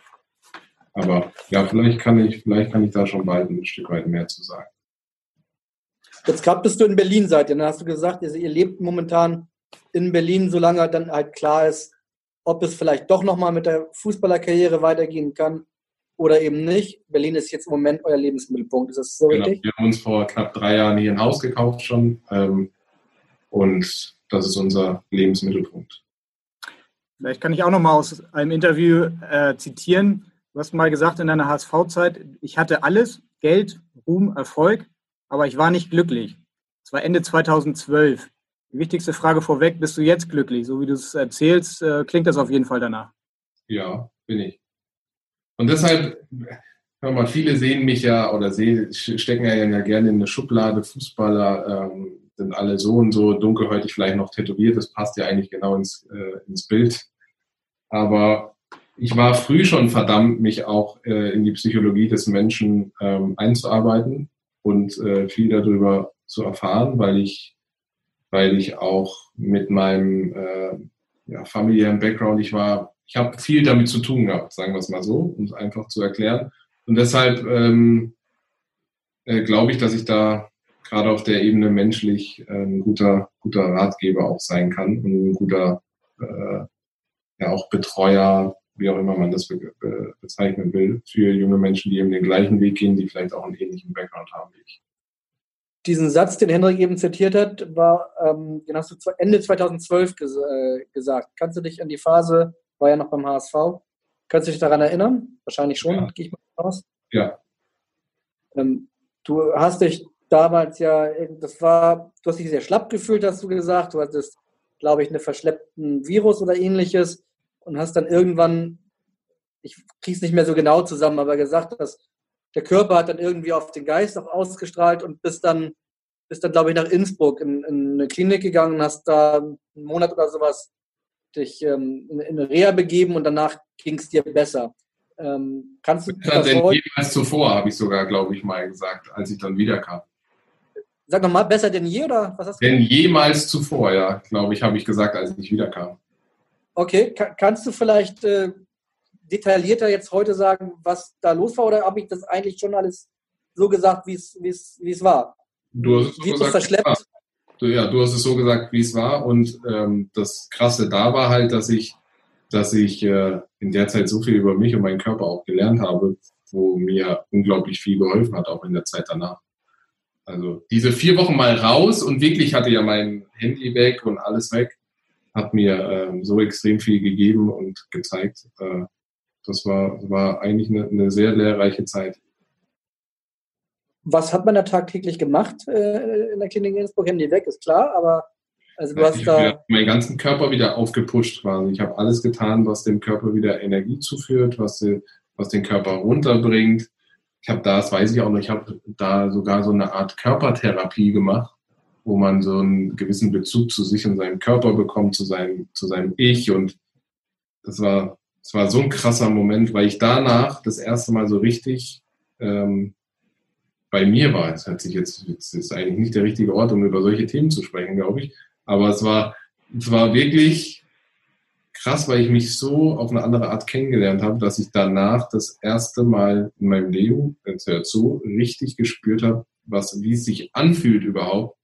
aber ja, vielleicht kann ich, vielleicht kann ich da schon bald ein Stück weit mehr zu sagen. Jetzt gerade bist du in Berlin seid ihr. Dann hast du gesagt, also ihr lebt momentan in Berlin, solange dann halt klar ist, ob es vielleicht doch nochmal mit der Fußballerkarriere weitergehen kann oder eben nicht. Berlin ist jetzt im Moment euer Lebensmittelpunkt. Ist das so genau. richtig? Wir haben uns vor knapp drei Jahren hier ein Haus gekauft schon ähm, und das ist unser Lebensmittelpunkt. Vielleicht kann ich auch noch mal aus einem Interview äh, zitieren. Du hast mal gesagt in deiner HSV-Zeit, ich hatte alles, Geld, Ruhm, Erfolg, aber ich war nicht glücklich. Es war Ende 2012. Die wichtigste Frage vorweg, bist du jetzt glücklich? So wie du es erzählst, äh, klingt das auf jeden Fall danach. Ja, bin ich. Und deshalb, hör mal, viele sehen mich ja oder sehen, stecken ja, ja gerne in eine Schublade, Fußballer ähm, sind alle so und so dunkelhäutig vielleicht noch tätowiert, das passt ja eigentlich genau ins, äh, ins Bild. Aber ich war früh schon verdammt, mich auch äh, in die Psychologie des Menschen ähm, einzuarbeiten und äh, viel darüber zu erfahren, weil ich, weil ich auch mit meinem äh, ja, familiären Background, ich war ich habe viel damit zu tun gehabt, sagen wir es mal so, um es einfach zu erklären. Und deshalb ähm, äh, glaube ich, dass ich da gerade auf der Ebene menschlich ein guter, guter Ratgeber auch sein kann und ein guter äh, ja auch Betreuer, wie auch immer man das be be bezeichnen will, für junge Menschen, die eben den gleichen Weg gehen, die vielleicht auch einen ähnlichen Background haben wie ich. Diesen Satz, den Henrik eben zitiert hat, war, ähm, den hast du Ende 2012 ges äh, gesagt. Kannst du dich an die Phase war ja noch beim HSV. Kannst du dich daran erinnern? Wahrscheinlich schon, ja. gehe ich mal aus. Ja. Ähm, du hast dich damals ja, das war, du hast dich sehr schlapp gefühlt, hast du gesagt. Du hattest, glaube ich, einen verschleppten Virus oder ähnliches und hast dann irgendwann, ich kriege es nicht mehr so genau zusammen, aber gesagt, dass der Körper hat dann irgendwie auf den Geist auch ausgestrahlt und bist dann, bist dann, glaube ich, nach Innsbruck in, in eine Klinik gegangen und hast da einen Monat oder sowas dich ähm, in, in eine Reha begeben und danach ging es dir besser. Ähm, kannst du besser denn jemals zuvor, habe ich sogar, glaube ich, mal gesagt, als ich dann wiederkam. Sag nochmal, besser denn je oder was hast du Denn jemals zuvor, ja, glaube ich, habe ich gesagt, als ich wiederkam. Okay, Ka kannst du vielleicht äh, detaillierter jetzt heute sagen, was da los war oder habe ich das eigentlich schon alles so gesagt, wie es war? Du hast es so gesagt, verschleppt? du, ja, du hast es so gesagt, wie es war. Und ähm, das Krasse da war halt, dass ich, dass ich äh, in der Zeit so viel über mich und meinen Körper auch gelernt habe, wo mir unglaublich viel geholfen hat, auch in der Zeit danach. Also diese vier Wochen mal raus und wirklich hatte ja mein Handy weg und alles weg, hat mir ähm, so extrem viel gegeben und gezeigt. Äh, das war, war eigentlich eine, eine sehr lehrreiche Zeit. Was hat man da tagtäglich gemacht äh, in der Klinik in Innsbruck? Handy weg, ist klar, aber also du hast ich da. meinen ganzen Körper wieder aufgepusht quasi. Ich habe alles getan, was dem Körper wieder Energie zuführt, was, die, was den Körper runterbringt. Ich habe da, das weiß ich auch noch, ich habe da sogar so eine Art Körpertherapie gemacht, wo man so einen gewissen Bezug zu sich und seinem Körper bekommt, zu seinem, zu seinem Ich. Und das war, das war so ein krasser Moment, weil ich danach das erste Mal so richtig ähm, bei mir war. Es hört sich jetzt, es ist eigentlich nicht der richtige Ort, um über solche Themen zu sprechen, glaube ich. Aber es war, es war wirklich krass, weil ich mich so auf eine andere Art kennengelernt habe, dass ich danach das erste Mal in meinem Leben, jetzt hört so, richtig gespürt habe, was, wie es sich anfühlt überhaupt,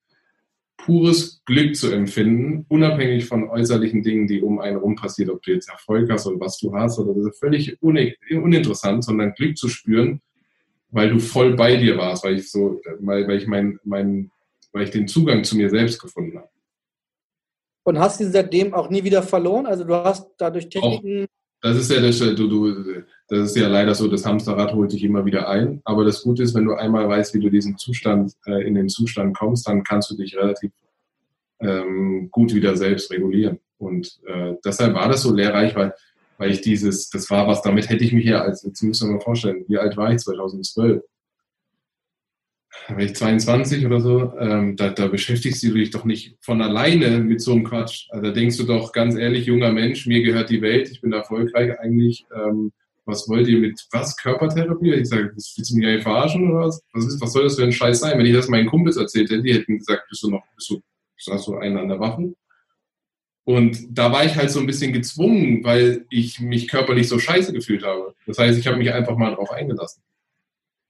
pures Glück zu empfinden, unabhängig von äußerlichen Dingen, die um einen rum passiert, ob du jetzt Erfolg hast oder was du hast, oder das ist völlig uninteressant, sondern Glück zu spüren, weil du voll bei dir warst, weil ich so, weil, weil ich mein, mein, weil ich den Zugang zu mir selbst gefunden habe. Und hast ihn seitdem auch nie wieder verloren? Also du hast dadurch Techniken. Auch, das ist ja das, du, du, Das ist ja leider so, das Hamsterrad holt dich immer wieder ein. Aber das Gute ist, wenn du einmal weißt, wie du diesen Zustand, äh, in den Zustand kommst, dann kannst du dich relativ ähm, gut wieder selbst regulieren. Und äh, deshalb war das so lehrreich, weil, weil ich dieses, das war was, damit hätte ich mich ja als, jetzt müssen wir mal vorstellen, wie alt war ich 2012? War ich 22 oder so, ähm, da, da beschäftigst du dich doch nicht von alleine mit so einem Quatsch. Also da denkst du doch ganz ehrlich, junger Mensch, mir gehört die Welt, ich bin erfolgreich eigentlich. Ähm, was wollt ihr mit was? Körpertherapie? Ich sage, willst du mich eigentlich verarschen oder was? Was, ist, was soll das für ein Scheiß sein? Wenn ich das meinen Kumpels erzählt hätte, die hätten gesagt, bist du noch, bist du, hast du einen an der Waffen? Und da war ich halt so ein bisschen gezwungen, weil ich mich körperlich so scheiße gefühlt habe. Das heißt, ich habe mich einfach mal darauf eingelassen.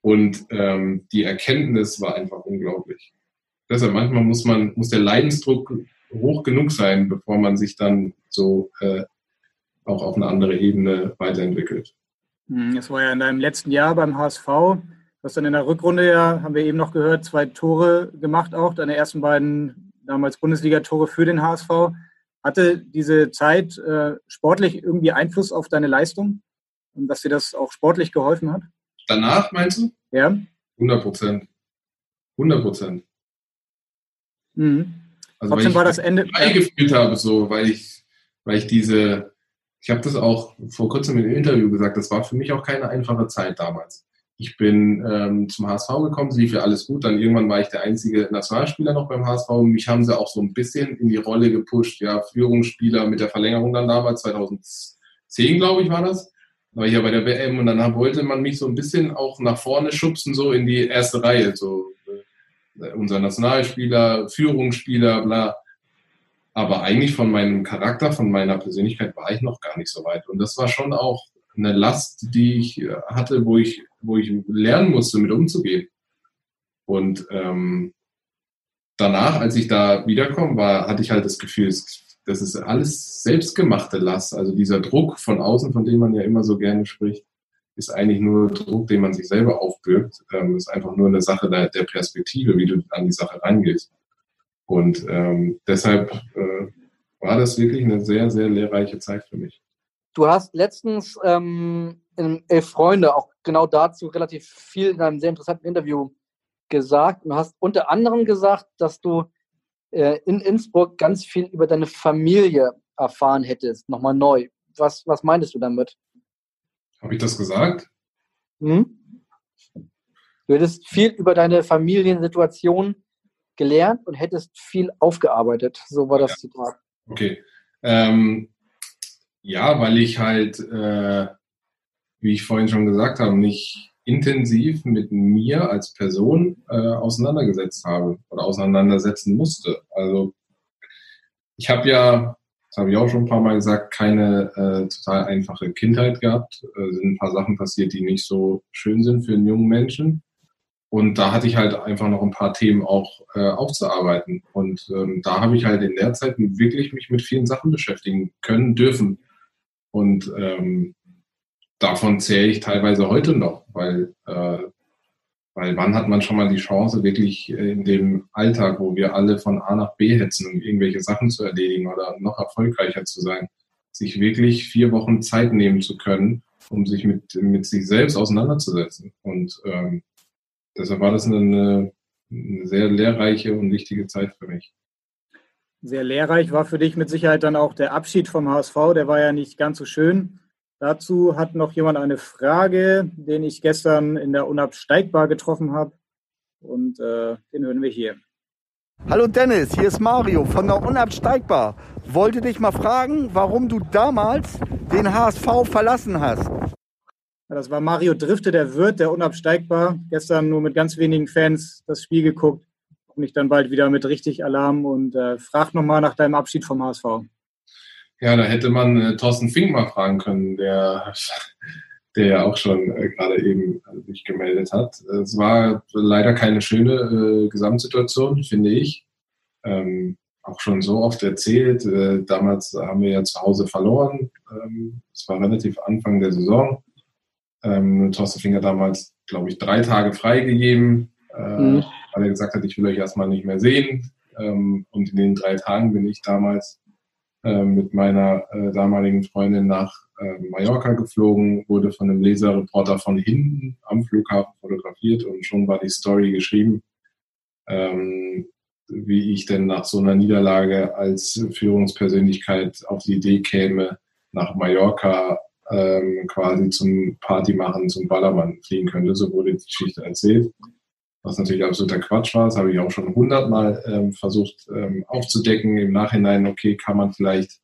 Und ähm, die Erkenntnis war einfach unglaublich. Deshalb manchmal muss man, muss der Leidensdruck hoch genug sein, bevor man sich dann so äh, auch auf eine andere Ebene weiterentwickelt. Hm, es war ja in deinem letzten Jahr beim HSV. Du hast dann in der Rückrunde ja, haben wir eben noch gehört, zwei Tore gemacht auch, deine ersten beiden damals Bundesliga-Tore für den HSV. Hatte diese Zeit äh, sportlich irgendwie Einfluss auf deine Leistung und dass dir das auch sportlich geholfen hat? Danach meinst du? Ja. 100 Prozent. 100 Prozent. Mhm. Also, Trotzdem war das Ende. Ich gefühlt habe, so, weil ich, weil ich diese, ich habe das auch vor kurzem in einem Interview gesagt, das war für mich auch keine einfache Zeit damals. Ich bin ähm, zum HSV gekommen, es lief alles gut. Dann irgendwann war ich der einzige Nationalspieler noch beim HSV. Mich haben sie auch so ein bisschen in die Rolle gepusht, ja, Führungsspieler mit der Verlängerung dann damals, 2010, glaube ich, war das. War ich ja bei der WM und dann wollte man mich so ein bisschen auch nach vorne schubsen, so in die erste Reihe. So äh, unser Nationalspieler, Führungsspieler, bla. Aber eigentlich von meinem Charakter, von meiner Persönlichkeit war ich noch gar nicht so weit. Und das war schon auch eine Last, die ich äh, hatte, wo ich, wo ich lernen musste, mit umzugehen. Und ähm, danach, als ich da wiederkomme, war, hatte ich halt das Gefühl, das ist alles selbstgemachte Last. Also dieser Druck von außen, von dem man ja immer so gerne spricht, ist eigentlich nur Druck, den man sich selber aufbürgt. Ähm, ist einfach nur eine Sache der, der Perspektive, wie du an die Sache rangehst. Und ähm, deshalb äh, war das wirklich eine sehr, sehr lehrreiche Zeit für mich. Du hast letztens ähm, in Elf Freunde auch genau dazu relativ viel in einem sehr interessanten Interview gesagt und hast unter anderem gesagt, dass du äh, in Innsbruck ganz viel über deine Familie erfahren hättest, nochmal neu. Was, was meintest du damit? Habe ich das gesagt? Hm? Du hättest viel über deine Familiensituation gelernt und hättest viel aufgearbeitet. So war das ja. Zitat. Okay. Ähm, ja, weil ich halt, äh, wie ich vorhin schon gesagt habe, mich intensiv mit mir als Person äh, auseinandergesetzt habe oder auseinandersetzen musste. Also ich habe ja, das habe ich auch schon ein paar Mal gesagt, keine äh, total einfache Kindheit gehabt. Äh, sind ein paar Sachen passiert, die nicht so schön sind für einen jungen Menschen. Und da hatte ich halt einfach noch ein paar Themen auch äh, aufzuarbeiten. Und ähm, da habe ich halt in der Zeit wirklich mich mit vielen Sachen beschäftigen können, dürfen. Und ähm, davon zähle ich teilweise heute noch, weil, äh, weil wann hat man schon mal die Chance, wirklich in dem Alltag, wo wir alle von A nach B hetzen, um irgendwelche Sachen zu erledigen oder noch erfolgreicher zu sein, sich wirklich vier Wochen Zeit nehmen zu können, um sich mit, mit sich selbst auseinanderzusetzen. Und ähm, deshalb war das eine, eine sehr lehrreiche und wichtige Zeit für mich. Sehr lehrreich war für dich mit Sicherheit dann auch der Abschied vom HSV. Der war ja nicht ganz so schön. Dazu hat noch jemand eine Frage, den ich gestern in der Unabsteigbar getroffen habe. Und äh, den hören wir hier. Hallo Dennis, hier ist Mario von der Unabsteigbar. Wollte dich mal fragen, warum du damals den HSV verlassen hast. Das war Mario Drifte, der Wirt, der unabsteigbar. Gestern nur mit ganz wenigen Fans das Spiel geguckt. Und ich dann bald wieder mit richtig Alarm und äh, frag nochmal nach deinem Abschied vom HSV. Ja, da hätte man äh, Thorsten Fink mal fragen können, der, der ja auch schon äh, gerade eben sich gemeldet hat. Es war leider keine schöne äh, Gesamtsituation, finde ich. Ähm, auch schon so oft erzählt. Äh, damals haben wir ja zu Hause verloren. Ähm, es war relativ Anfang der Saison. Ähm, Thorsten Finger damals, glaube ich, drei Tage freigegeben, äh, mhm. weil er gesagt hat, ich will euch erstmal nicht mehr sehen. Ähm, und in den drei Tagen bin ich damals äh, mit meiner äh, damaligen Freundin nach äh, Mallorca geflogen, wurde von einem Leserreporter von hinten am Flughafen fotografiert und schon war die Story geschrieben, ähm, wie ich denn nach so einer Niederlage als Führungspersönlichkeit auf die Idee käme, nach Mallorca ähm, quasi zum Party machen, zum Ballermann fliegen könnte. So wurde die Geschichte erzählt. Was natürlich absoluter Quatsch war, das habe ich auch schon hundertmal ähm, versucht ähm, aufzudecken. Im Nachhinein, okay, kann man vielleicht,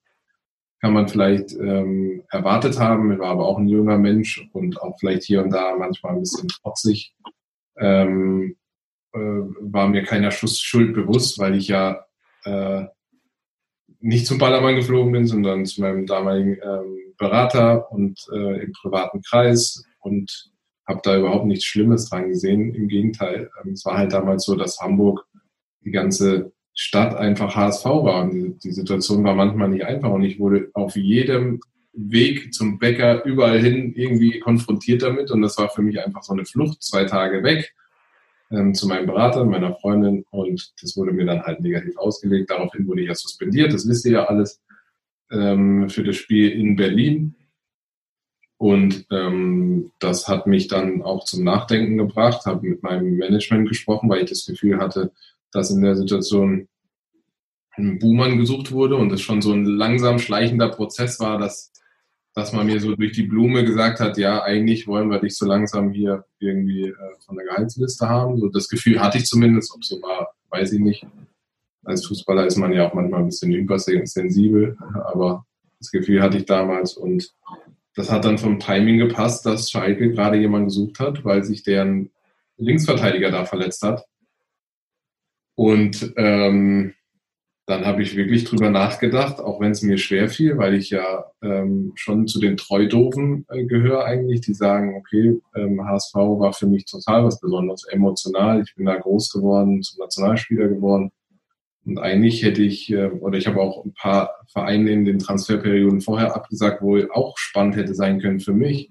kann man vielleicht ähm, erwartet haben. Ich war aber auch ein junger Mensch und auch vielleicht hier und da manchmal ein bisschen trotzig. Ähm, äh, war mir keiner Schuld bewusst, weil ich ja äh, nicht zum Ballermann geflogen bin, sondern zu meinem damaligen ähm, Berater und äh, im privaten Kreis und habe da überhaupt nichts Schlimmes dran gesehen. Im Gegenteil, ähm, es war halt damals so, dass Hamburg die ganze Stadt einfach HSV war und die, die Situation war manchmal nicht einfach und ich wurde auf jedem Weg zum Bäcker überall hin irgendwie konfrontiert damit und das war für mich einfach so eine Flucht, zwei Tage weg ähm, zu meinem Berater, meiner Freundin und das wurde mir dann halt negativ ausgelegt. Daraufhin wurde ich ja suspendiert, das wisst ihr ja alles, ähm, für das Spiel in Berlin. Und ähm, das hat mich dann auch zum Nachdenken gebracht, habe mit meinem Management gesprochen, weil ich das Gefühl hatte, dass in der Situation ein Buhmann gesucht wurde und es schon so ein langsam schleichender Prozess war, dass dass man mir so durch die Blume gesagt hat, ja, eigentlich wollen wir dich so langsam hier irgendwie äh, von der Gehaltsliste haben. So das Gefühl hatte ich zumindest, ob so war, weiß ich nicht. Als Fußballer ist man ja auch manchmal ein bisschen hypersensibel, aber das Gefühl hatte ich damals und das hat dann vom Timing gepasst, dass Schalke gerade jemanden gesucht hat, weil sich deren Linksverteidiger da verletzt hat. Und ähm, dann habe ich wirklich drüber nachgedacht, auch wenn es mir schwer fiel, weil ich ja ähm, schon zu den Treudofen äh, gehöre eigentlich, die sagen, okay, ähm, HSV war für mich total was Besonderes, emotional. Ich bin da groß geworden, zum Nationalspieler geworden. Und eigentlich hätte ich, äh, oder ich habe auch ein paar Vereine in den Transferperioden vorher abgesagt, wo auch spannend hätte sein können für mich.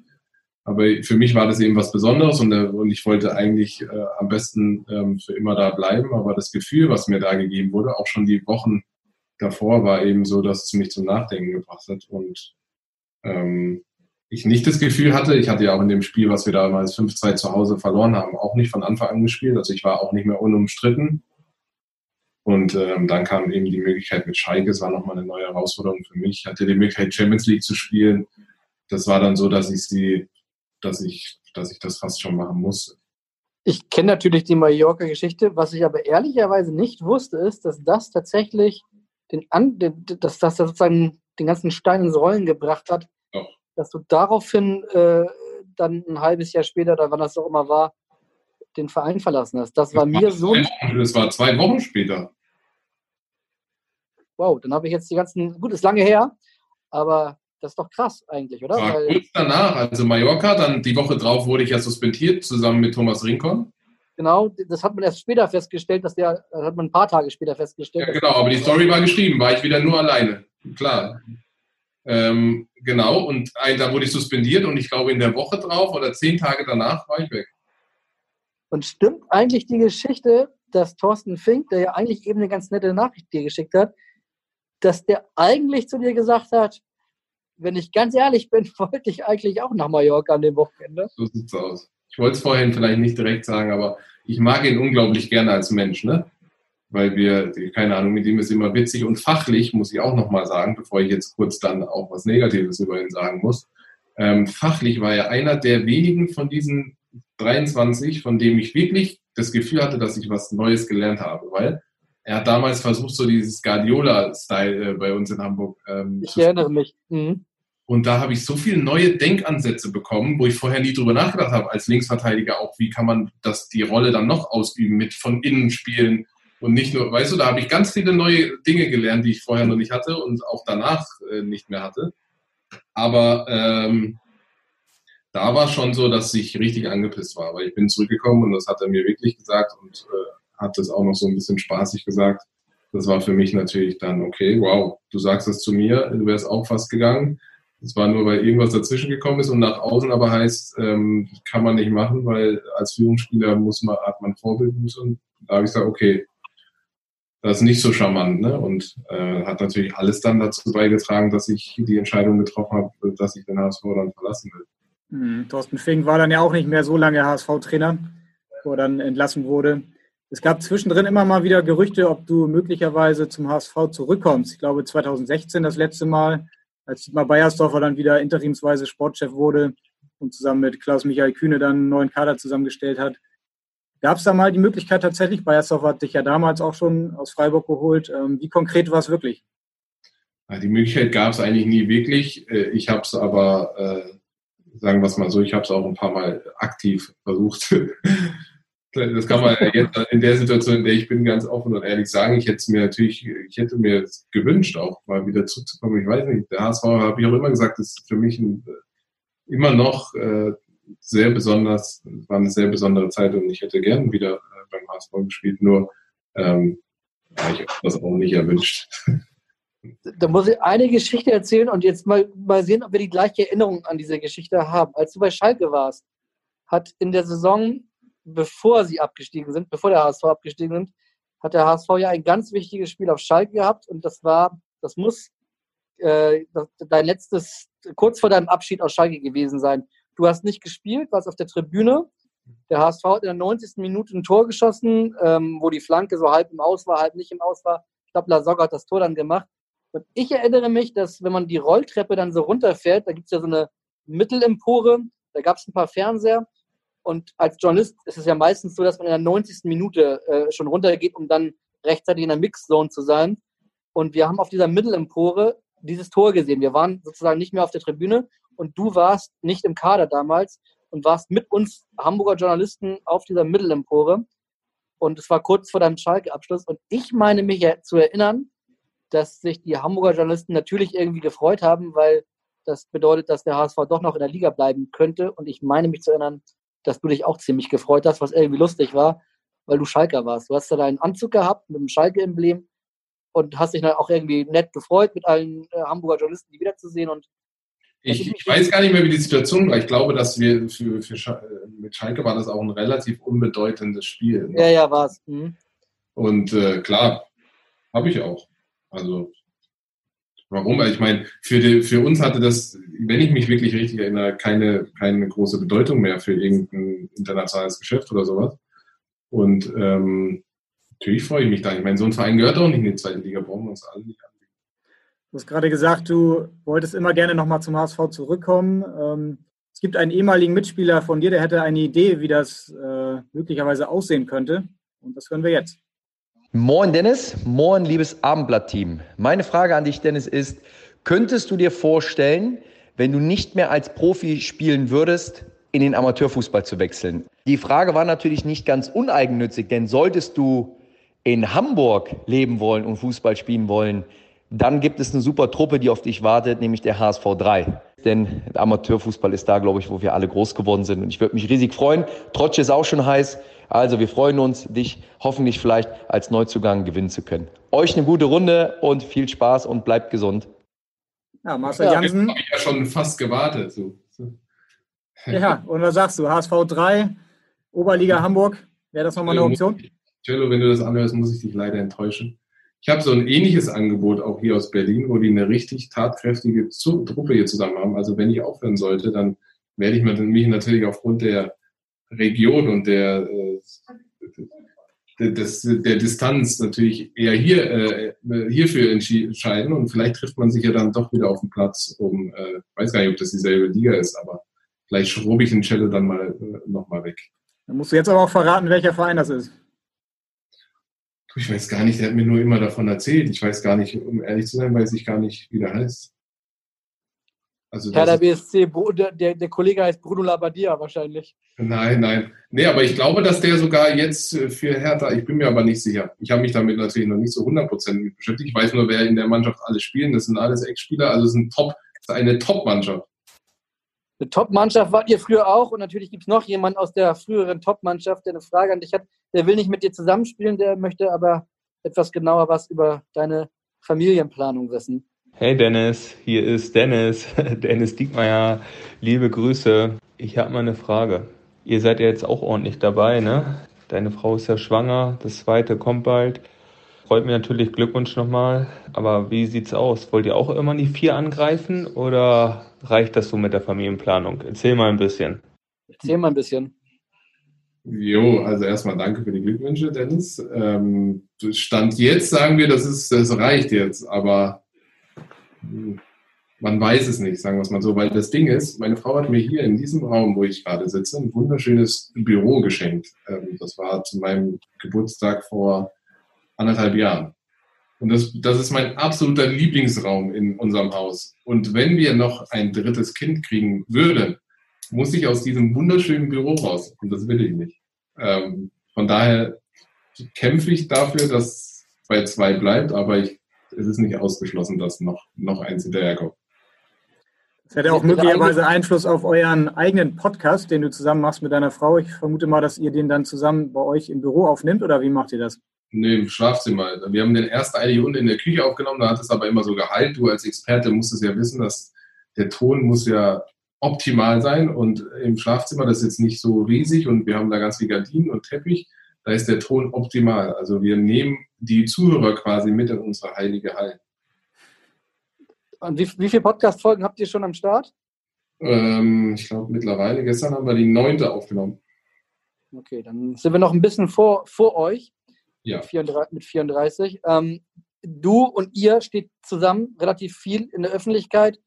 Aber für mich war das eben was Besonderes und, äh, und ich wollte eigentlich äh, am besten ähm, für immer da bleiben. Aber das Gefühl, was mir da gegeben wurde, auch schon die Wochen davor, war eben so, dass es mich zum Nachdenken gebracht hat. Und ähm, ich nicht das Gefühl hatte, ich hatte ja auch in dem Spiel, was wir damals 5-2 zu Hause verloren haben, auch nicht von Anfang an gespielt. Also ich war auch nicht mehr unumstritten. Und ähm, dann kam eben die Möglichkeit mit Schalke, es war nochmal eine neue Herausforderung für mich. Ich hatte die Möglichkeit, Champions League zu spielen. Das war dann so, dass ich sie dass ich, dass ich das fast schon machen muss. Ich kenne natürlich die Mallorca-Geschichte. Was ich aber ehrlicherweise nicht wusste, ist, dass das tatsächlich den, An dass das sozusagen den ganzen Stein ins Rollen gebracht hat, Doch. dass du daraufhin äh, dann ein halbes Jahr später oder wann das auch immer war, den Verein verlassen hast. Das, das war mir so. Das war zwei Wochen später. Wow, dann habe ich jetzt die ganzen. Gut, ist lange her, aber das ist doch krass eigentlich, oder? Ja, kurz danach, also Mallorca, dann die Woche drauf wurde ich ja suspendiert, zusammen mit Thomas Rincon. Genau, das hat man erst später festgestellt, dass der, das hat man ein paar Tage später festgestellt. Ja, genau, aber die Story war geschrieben, war ich wieder nur alleine. Klar. Ähm, genau, und ein, da wurde ich suspendiert und ich glaube in der Woche drauf oder zehn Tage danach war ich weg. Und stimmt eigentlich die Geschichte, dass Thorsten Fink, der ja eigentlich eben eine ganz nette Nachricht dir geschickt hat, dass der eigentlich zu dir gesagt hat, wenn ich ganz ehrlich bin, wollte ich eigentlich auch nach Mallorca an dem Wochenende. So sieht's aus. Ich wollte es vorhin vielleicht nicht direkt sagen, aber ich mag ihn unglaublich gerne als Mensch, ne? Weil wir, keine Ahnung, mit ihm ist immer witzig und fachlich, muss ich auch nochmal sagen, bevor ich jetzt kurz dann auch was Negatives über ihn sagen muss. Ähm, fachlich war er einer der wenigen von diesen 23, von dem ich wirklich das Gefühl hatte, dass ich was Neues gelernt habe, weil er hat damals versucht, so dieses Guardiola-Style äh, bei uns in Hamburg ähm, Ich erinnere mich. Mhm. Und da habe ich so viele neue Denkansätze bekommen, wo ich vorher nie drüber nachgedacht habe, als Linksverteidiger auch, wie kann man das, die Rolle dann noch ausüben mit von innen spielen und nicht nur, weißt du, da habe ich ganz viele neue Dinge gelernt, die ich vorher noch nicht hatte und auch danach äh, nicht mehr hatte. Aber ähm, da war schon so, dass ich richtig angepisst war, weil ich bin zurückgekommen und das hat er mir wirklich gesagt und äh, hat das auch noch so ein bisschen spaßig gesagt. Das war für mich natürlich dann, okay, wow, du sagst das zu mir, du wärst auch fast gegangen. Das war nur, weil irgendwas dazwischen gekommen ist und nach außen aber heißt, ähm, kann man nicht machen, weil als Führungsspieler muss man, hat man Vorbild und da habe ich gesagt, okay, das ist nicht so charmant. Ne? Und äh, hat natürlich alles dann dazu beigetragen, dass ich die Entscheidung getroffen habe, dass ich den HSV dann verlassen will. Mhm. Thorsten Fink war dann ja auch nicht mehr so lange HSV-Trainer, wo er dann entlassen wurde. Es gab zwischendrin immer mal wieder Gerüchte, ob du möglicherweise zum HSV zurückkommst. Ich glaube 2016 das letzte Mal, als Dietmar Beiersdorfer dann wieder interimsweise Sportchef wurde und zusammen mit Klaus-Michael Kühne dann einen neuen Kader zusammengestellt hat. Gab es da mal die Möglichkeit tatsächlich? Beiersdorfer hat dich ja damals auch schon aus Freiburg geholt. Ähm, wie konkret war es wirklich? Die Möglichkeit gab es eigentlich nie wirklich. Äh, ich habe es aber, äh, sagen wir es mal so, ich habe es auch ein paar Mal aktiv versucht. Das kann man jetzt in der Situation, in der ich bin, ganz offen und ehrlich sagen. Ich hätte mir natürlich, ich hätte mir gewünscht, auch mal wieder zurückzukommen. Ich weiß nicht, der HSV habe ich auch immer gesagt, ist für mich ein, immer noch äh, sehr besonders, war eine sehr besondere Zeit und ich hätte gern wieder äh, beim HSV gespielt, nur ähm, ja, ich das auch nicht erwünscht. Da muss ich eine Geschichte erzählen und jetzt mal, mal sehen, ob wir die gleiche Erinnerung an diese Geschichte haben. Als du bei Schalke warst, hat in der Saison bevor sie abgestiegen sind, bevor der HSV abgestiegen sind, hat der HSV ja ein ganz wichtiges Spiel auf Schalke gehabt und das war, das muss äh, dein letztes, kurz vor deinem Abschied aus Schalke gewesen sein. Du hast nicht gespielt, warst auf der Tribüne. Der HSV hat in der 90. Minute ein Tor geschossen, ähm, wo die Flanke so halb im Aus war, halb nicht im Aus war. Ich glaube, Lasogga hat das Tor dann gemacht. Und ich erinnere mich, dass wenn man die Rolltreppe dann so runterfährt, da gibt es ja so eine Mittelempore, da gab es ein paar Fernseher und als Journalist ist es ja meistens so, dass man in der 90. Minute äh, schon runtergeht, um dann rechtzeitig in der Mixzone zu sein. Und wir haben auf dieser Mittelempore dieses Tor gesehen. Wir waren sozusagen nicht mehr auf der Tribüne und du warst nicht im Kader damals und warst mit uns Hamburger Journalisten auf dieser Mittelempore. Und es war kurz vor deinem Schalke-Abschluss. Und ich meine mich zu erinnern, dass sich die Hamburger Journalisten natürlich irgendwie gefreut haben, weil das bedeutet, dass der HSV doch noch in der Liga bleiben könnte. Und ich meine mich zu erinnern, dass du dich auch ziemlich gefreut hast, was irgendwie lustig war, weil du Schalker warst. Du hast da deinen Anzug gehabt mit dem Schalke-Emblem und hast dich dann auch irgendwie nett gefreut, mit allen äh, Hamburger Journalisten die wiederzusehen. Und ich, ich, weiß gar nicht mehr, wie die Situation war. Ich glaube, dass wir für, für Sch mit Schalke war das auch ein relativ unbedeutendes Spiel. Ne? Ja, ja, war es. Mhm. Und äh, klar, habe ich auch. Also Warum? Ich meine, für, die, für uns hatte das, wenn ich mich wirklich richtig erinnere, keine, keine große Bedeutung mehr für irgendein internationales Geschäft oder sowas. Und ähm, natürlich freue ich mich da. Ich meine, so ein Verein gehört auch nicht in die zweite Liga, brauchen wir uns alle nicht an. Du hast gerade gesagt, du wolltest immer gerne nochmal zum HSV zurückkommen. Ähm, es gibt einen ehemaligen Mitspieler von dir, der hätte eine Idee, wie das äh, möglicherweise aussehen könnte. Und das hören wir jetzt. Moin Dennis, moin liebes Abendblatt-Team. Meine Frage an dich, Dennis, ist, könntest du dir vorstellen, wenn du nicht mehr als Profi spielen würdest, in den Amateurfußball zu wechseln? Die Frage war natürlich nicht ganz uneigennützig, denn solltest du in Hamburg leben wollen und Fußball spielen wollen, dann gibt es eine super Truppe, die auf dich wartet, nämlich der HSV 3. Denn der Amateurfußball ist da, glaube ich, wo wir alle groß geworden sind. Und ich würde mich riesig freuen. Trotsch ist auch schon heiß. Also wir freuen uns, dich hoffentlich vielleicht als Neuzugang gewinnen zu können. Euch eine gute Runde und viel Spaß und bleibt gesund. Ja, Marcel ja, Jansen. Ich ja schon fast gewartet. So. Ja, und was sagst du? HSV 3, Oberliga Hamburg, wäre das nochmal eine Option? Cello, wenn du das anhörst, muss ich dich leider enttäuschen. Ich habe so ein ähnliches Angebot auch hier aus Berlin, wo die eine richtig tatkräftige Truppe hier zusammen haben. Also wenn ich aufhören sollte, dann werde ich mich natürlich aufgrund der Region und der, äh, des, der Distanz natürlich eher hier, äh, hierfür entscheiden und vielleicht trifft man sich ja dann doch wieder auf den Platz, um, äh, weiß gar nicht, ob das dieselbe Liga ist, aber vielleicht schrobe ich den Cello dann mal äh, nochmal weg. Dann musst du jetzt aber auch verraten, welcher Verein das ist. Ich weiß gar nicht, der hat mir nur immer davon erzählt. Ich weiß gar nicht, um ehrlich zu sein, weiß ich gar nicht, wie der heißt. Also Hertha BSC, der, der Kollege heißt Bruno Labbadia wahrscheinlich. Nein, nein. Nee, aber ich glaube, dass der sogar jetzt äh, für Hertha, ich bin mir aber nicht sicher. Ich habe mich damit natürlich noch nicht so 100% beschäftigt. Ich weiß nur, wer in der Mannschaft alle spielen. Das sind alles Ex-Spieler, also es ist, ein Top, ist eine Top-Mannschaft. Eine Top-Mannschaft wart ihr früher auch und natürlich gibt es noch jemanden aus der früheren Top-Mannschaft, der eine Frage an dich hat. Der will nicht mit dir zusammenspielen, der möchte aber etwas genauer was über deine Familienplanung wissen. Hey Dennis, hier ist Dennis, Dennis Diekmeyer. Liebe Grüße. Ich habe mal eine Frage. Ihr seid ja jetzt auch ordentlich dabei, ne? Deine Frau ist ja schwanger, das zweite kommt bald. Freut mich natürlich, Glückwunsch nochmal. Aber wie sieht's aus? Wollt ihr auch immer die vier angreifen oder reicht das so mit der Familienplanung? Erzähl mal ein bisschen. Erzähl mal ein bisschen. Jo, also erstmal danke für die Glückwünsche, Dennis. Ähm, Stand jetzt sagen wir, das, ist, das reicht jetzt, aber hm, man weiß es nicht, sagen wir es mal so, weil das Ding ist, meine Frau hat mir hier in diesem Raum, wo ich gerade sitze, ein wunderschönes Büro geschenkt. Ähm, das war zu meinem Geburtstag vor anderthalb Jahren. Und das, das ist mein absoluter Lieblingsraum in unserem Haus. Und wenn wir noch ein drittes Kind kriegen würden, muss ich aus diesem wunderschönen Büro raus. Und das will ich nicht. Ähm, von daher kämpfe ich dafür, dass bei zwei bleibt, aber ich, es ist nicht ausgeschlossen, dass noch, noch eins hinterherkommt. Das hätte auch möglicherweise Einfluss auf euren eigenen Podcast, den du zusammen machst mit deiner Frau. Ich vermute mal, dass ihr den dann zusammen bei euch im Büro aufnimmt oder wie macht ihr das? Nee, im Schlafzimmer. Wir haben den erst eine Runde in der Küche aufgenommen, da hat es aber immer so geheilt. Du als Experte musstest ja wissen, dass der Ton muss ja optimal sein. Und im Schlafzimmer, das ist jetzt nicht so riesig und wir haben da ganz viel Gardinen und Teppich, da ist der Ton optimal. Also wir nehmen die Zuhörer quasi mit in unsere heilige Halle. Und wie, wie viele Podcast-Folgen habt ihr schon am Start? Ähm, ich glaube mittlerweile, gestern haben wir die neunte aufgenommen. Okay, dann sind wir noch ein bisschen vor, vor euch. Ja. Mit 34. Mit 34. Ähm, du und ihr steht zusammen relativ viel in der Öffentlichkeit.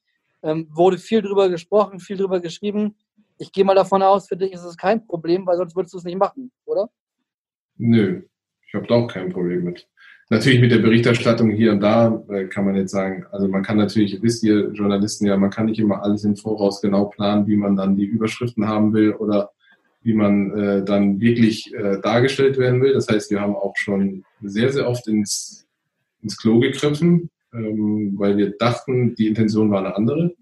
Ähm, wurde viel drüber gesprochen, viel drüber geschrieben. Ich gehe mal davon aus, für dich ist es kein Problem, weil sonst würdest du es nicht machen, oder? Nö, ich habe da auch kein Problem mit. Natürlich mit der Berichterstattung hier und da äh, kann man jetzt sagen, also man kann natürlich, wisst ihr Journalisten ja, man kann nicht immer alles im Voraus genau planen, wie man dann die Überschriften haben will oder wie man äh, dann wirklich äh, dargestellt werden will. Das heißt, wir haben auch schon sehr, sehr oft ins, ins Klo gegriffen, ähm, weil wir dachten, die Intention war eine andere.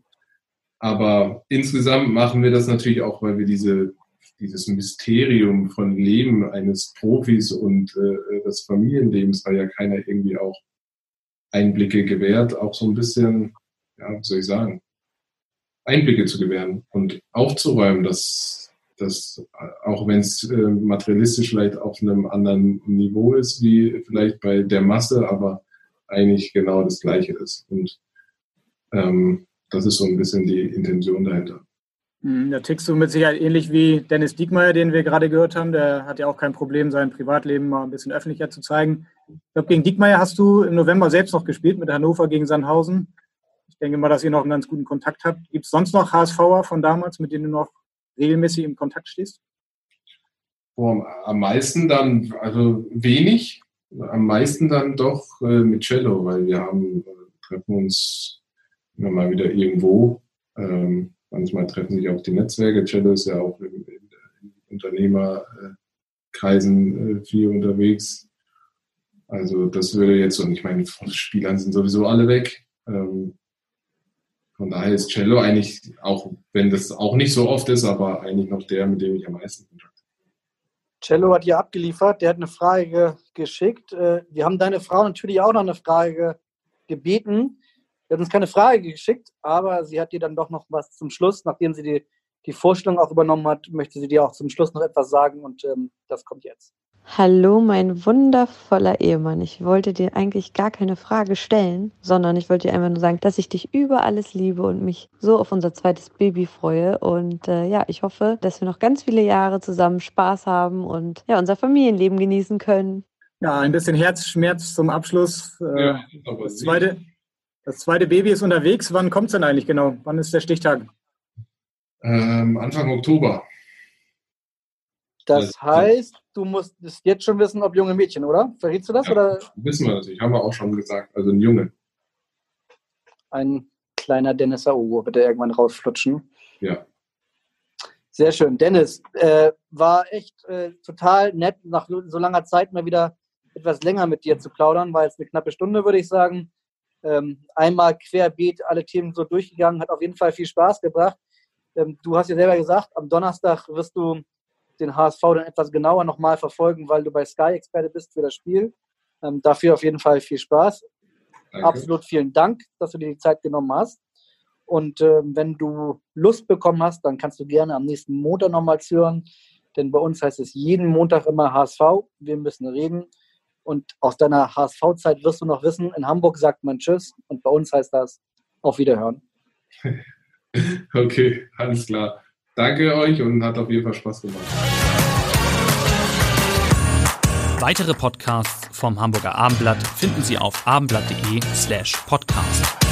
Aber insgesamt machen wir das natürlich auch, weil wir diese, dieses Mysterium von Leben eines Profis und äh, des Familienlebens, weil ja keiner irgendwie auch Einblicke gewährt, auch so ein bisschen, ja, wie soll ich sagen, Einblicke zu gewähren und aufzuräumen, dass, dass auch wenn es äh, materialistisch vielleicht auf einem anderen Niveau ist, wie vielleicht bei der Masse, aber eigentlich genau das Gleiche ist. Und ähm, das ist so ein bisschen die Intention dahinter. Hm, da tickst du mit Sicherheit ähnlich wie Dennis Diekmeyer, den wir gerade gehört haben. Der hat ja auch kein Problem, sein Privatleben mal ein bisschen öffentlicher zu zeigen. Ich glaube, gegen Diekmeyer hast du im November selbst noch gespielt mit Hannover gegen Sandhausen. Ich denke mal, dass ihr noch einen ganz guten Kontakt habt. Gibt es sonst noch HSVer von damals, mit denen du noch regelmäßig im Kontakt stehst? Oh, am meisten dann, also wenig, am meisten dann doch äh, mit Cello, weil wir haben, äh, treffen uns immer mal wieder irgendwo. Ähm, manchmal treffen sich auch die Netzwerke. Cello ist ja auch in, in, in Unternehmerkreisen äh, viel unterwegs. Also das würde jetzt, und ich meine, Spielern sind sowieso alle weg. Ähm, von daher ist Cello eigentlich, auch wenn das auch nicht so oft ist, aber eigentlich noch der, mit dem ich am meisten Kontakt Cello hat hier abgeliefert, der hat eine Frage geschickt. Äh, wir haben deine Frau natürlich auch noch eine Frage gebeten. Sie hat uns keine Frage geschickt, aber sie hat dir dann doch noch was zum Schluss, nachdem sie die, die Vorstellung auch übernommen hat, möchte sie dir auch zum Schluss noch etwas sagen und ähm, das kommt jetzt. Hallo, mein wundervoller Ehemann. Ich wollte dir eigentlich gar keine Frage stellen, sondern ich wollte dir einfach nur sagen, dass ich dich über alles liebe und mich so auf unser zweites Baby freue. Und äh, ja, ich hoffe, dass wir noch ganz viele Jahre zusammen Spaß haben und ja, unser Familienleben genießen können. Ja, ein bisschen Herzschmerz zum Abschluss. Äh, ja, das, zweite, das zweite Baby ist unterwegs. Wann kommt es denn eigentlich genau? Wann ist der Stichtag? Ähm, Anfang Oktober. Das heißt, du musst jetzt schon wissen, ob junge Mädchen, oder? Verrätst du das? Ja, oder? Wissen wir natürlich, haben wir auch schon gesagt. Also ein Junge. Ein kleiner Dennis Aogo, bitte irgendwann rausflutschen. Ja. Sehr schön. Dennis, äh, war echt äh, total nett, nach so langer Zeit mal wieder etwas länger mit dir zu plaudern. War jetzt eine knappe Stunde, würde ich sagen. Ähm, einmal querbeet alle Themen so durchgegangen, hat auf jeden Fall viel Spaß gebracht. Ähm, du hast ja selber gesagt, am Donnerstag wirst du den HSV dann etwas genauer nochmal verfolgen, weil du bei Sky Experte bist für das Spiel. Ähm, dafür auf jeden Fall viel Spaß. Danke. Absolut vielen Dank, dass du dir die Zeit genommen hast. Und äh, wenn du Lust bekommen hast, dann kannst du gerne am nächsten Montag nochmal hören. Denn bei uns heißt es jeden Montag immer HSV. Wir müssen reden. Und aus deiner HSV-Zeit wirst du noch wissen, in Hamburg sagt man Tschüss und bei uns heißt das Auf Wiederhören. Okay, alles klar. Danke euch und hat auf jeden Fall Spaß gemacht. Weitere Podcasts vom Hamburger Abendblatt finden Sie auf abendblatt.de slash podcast.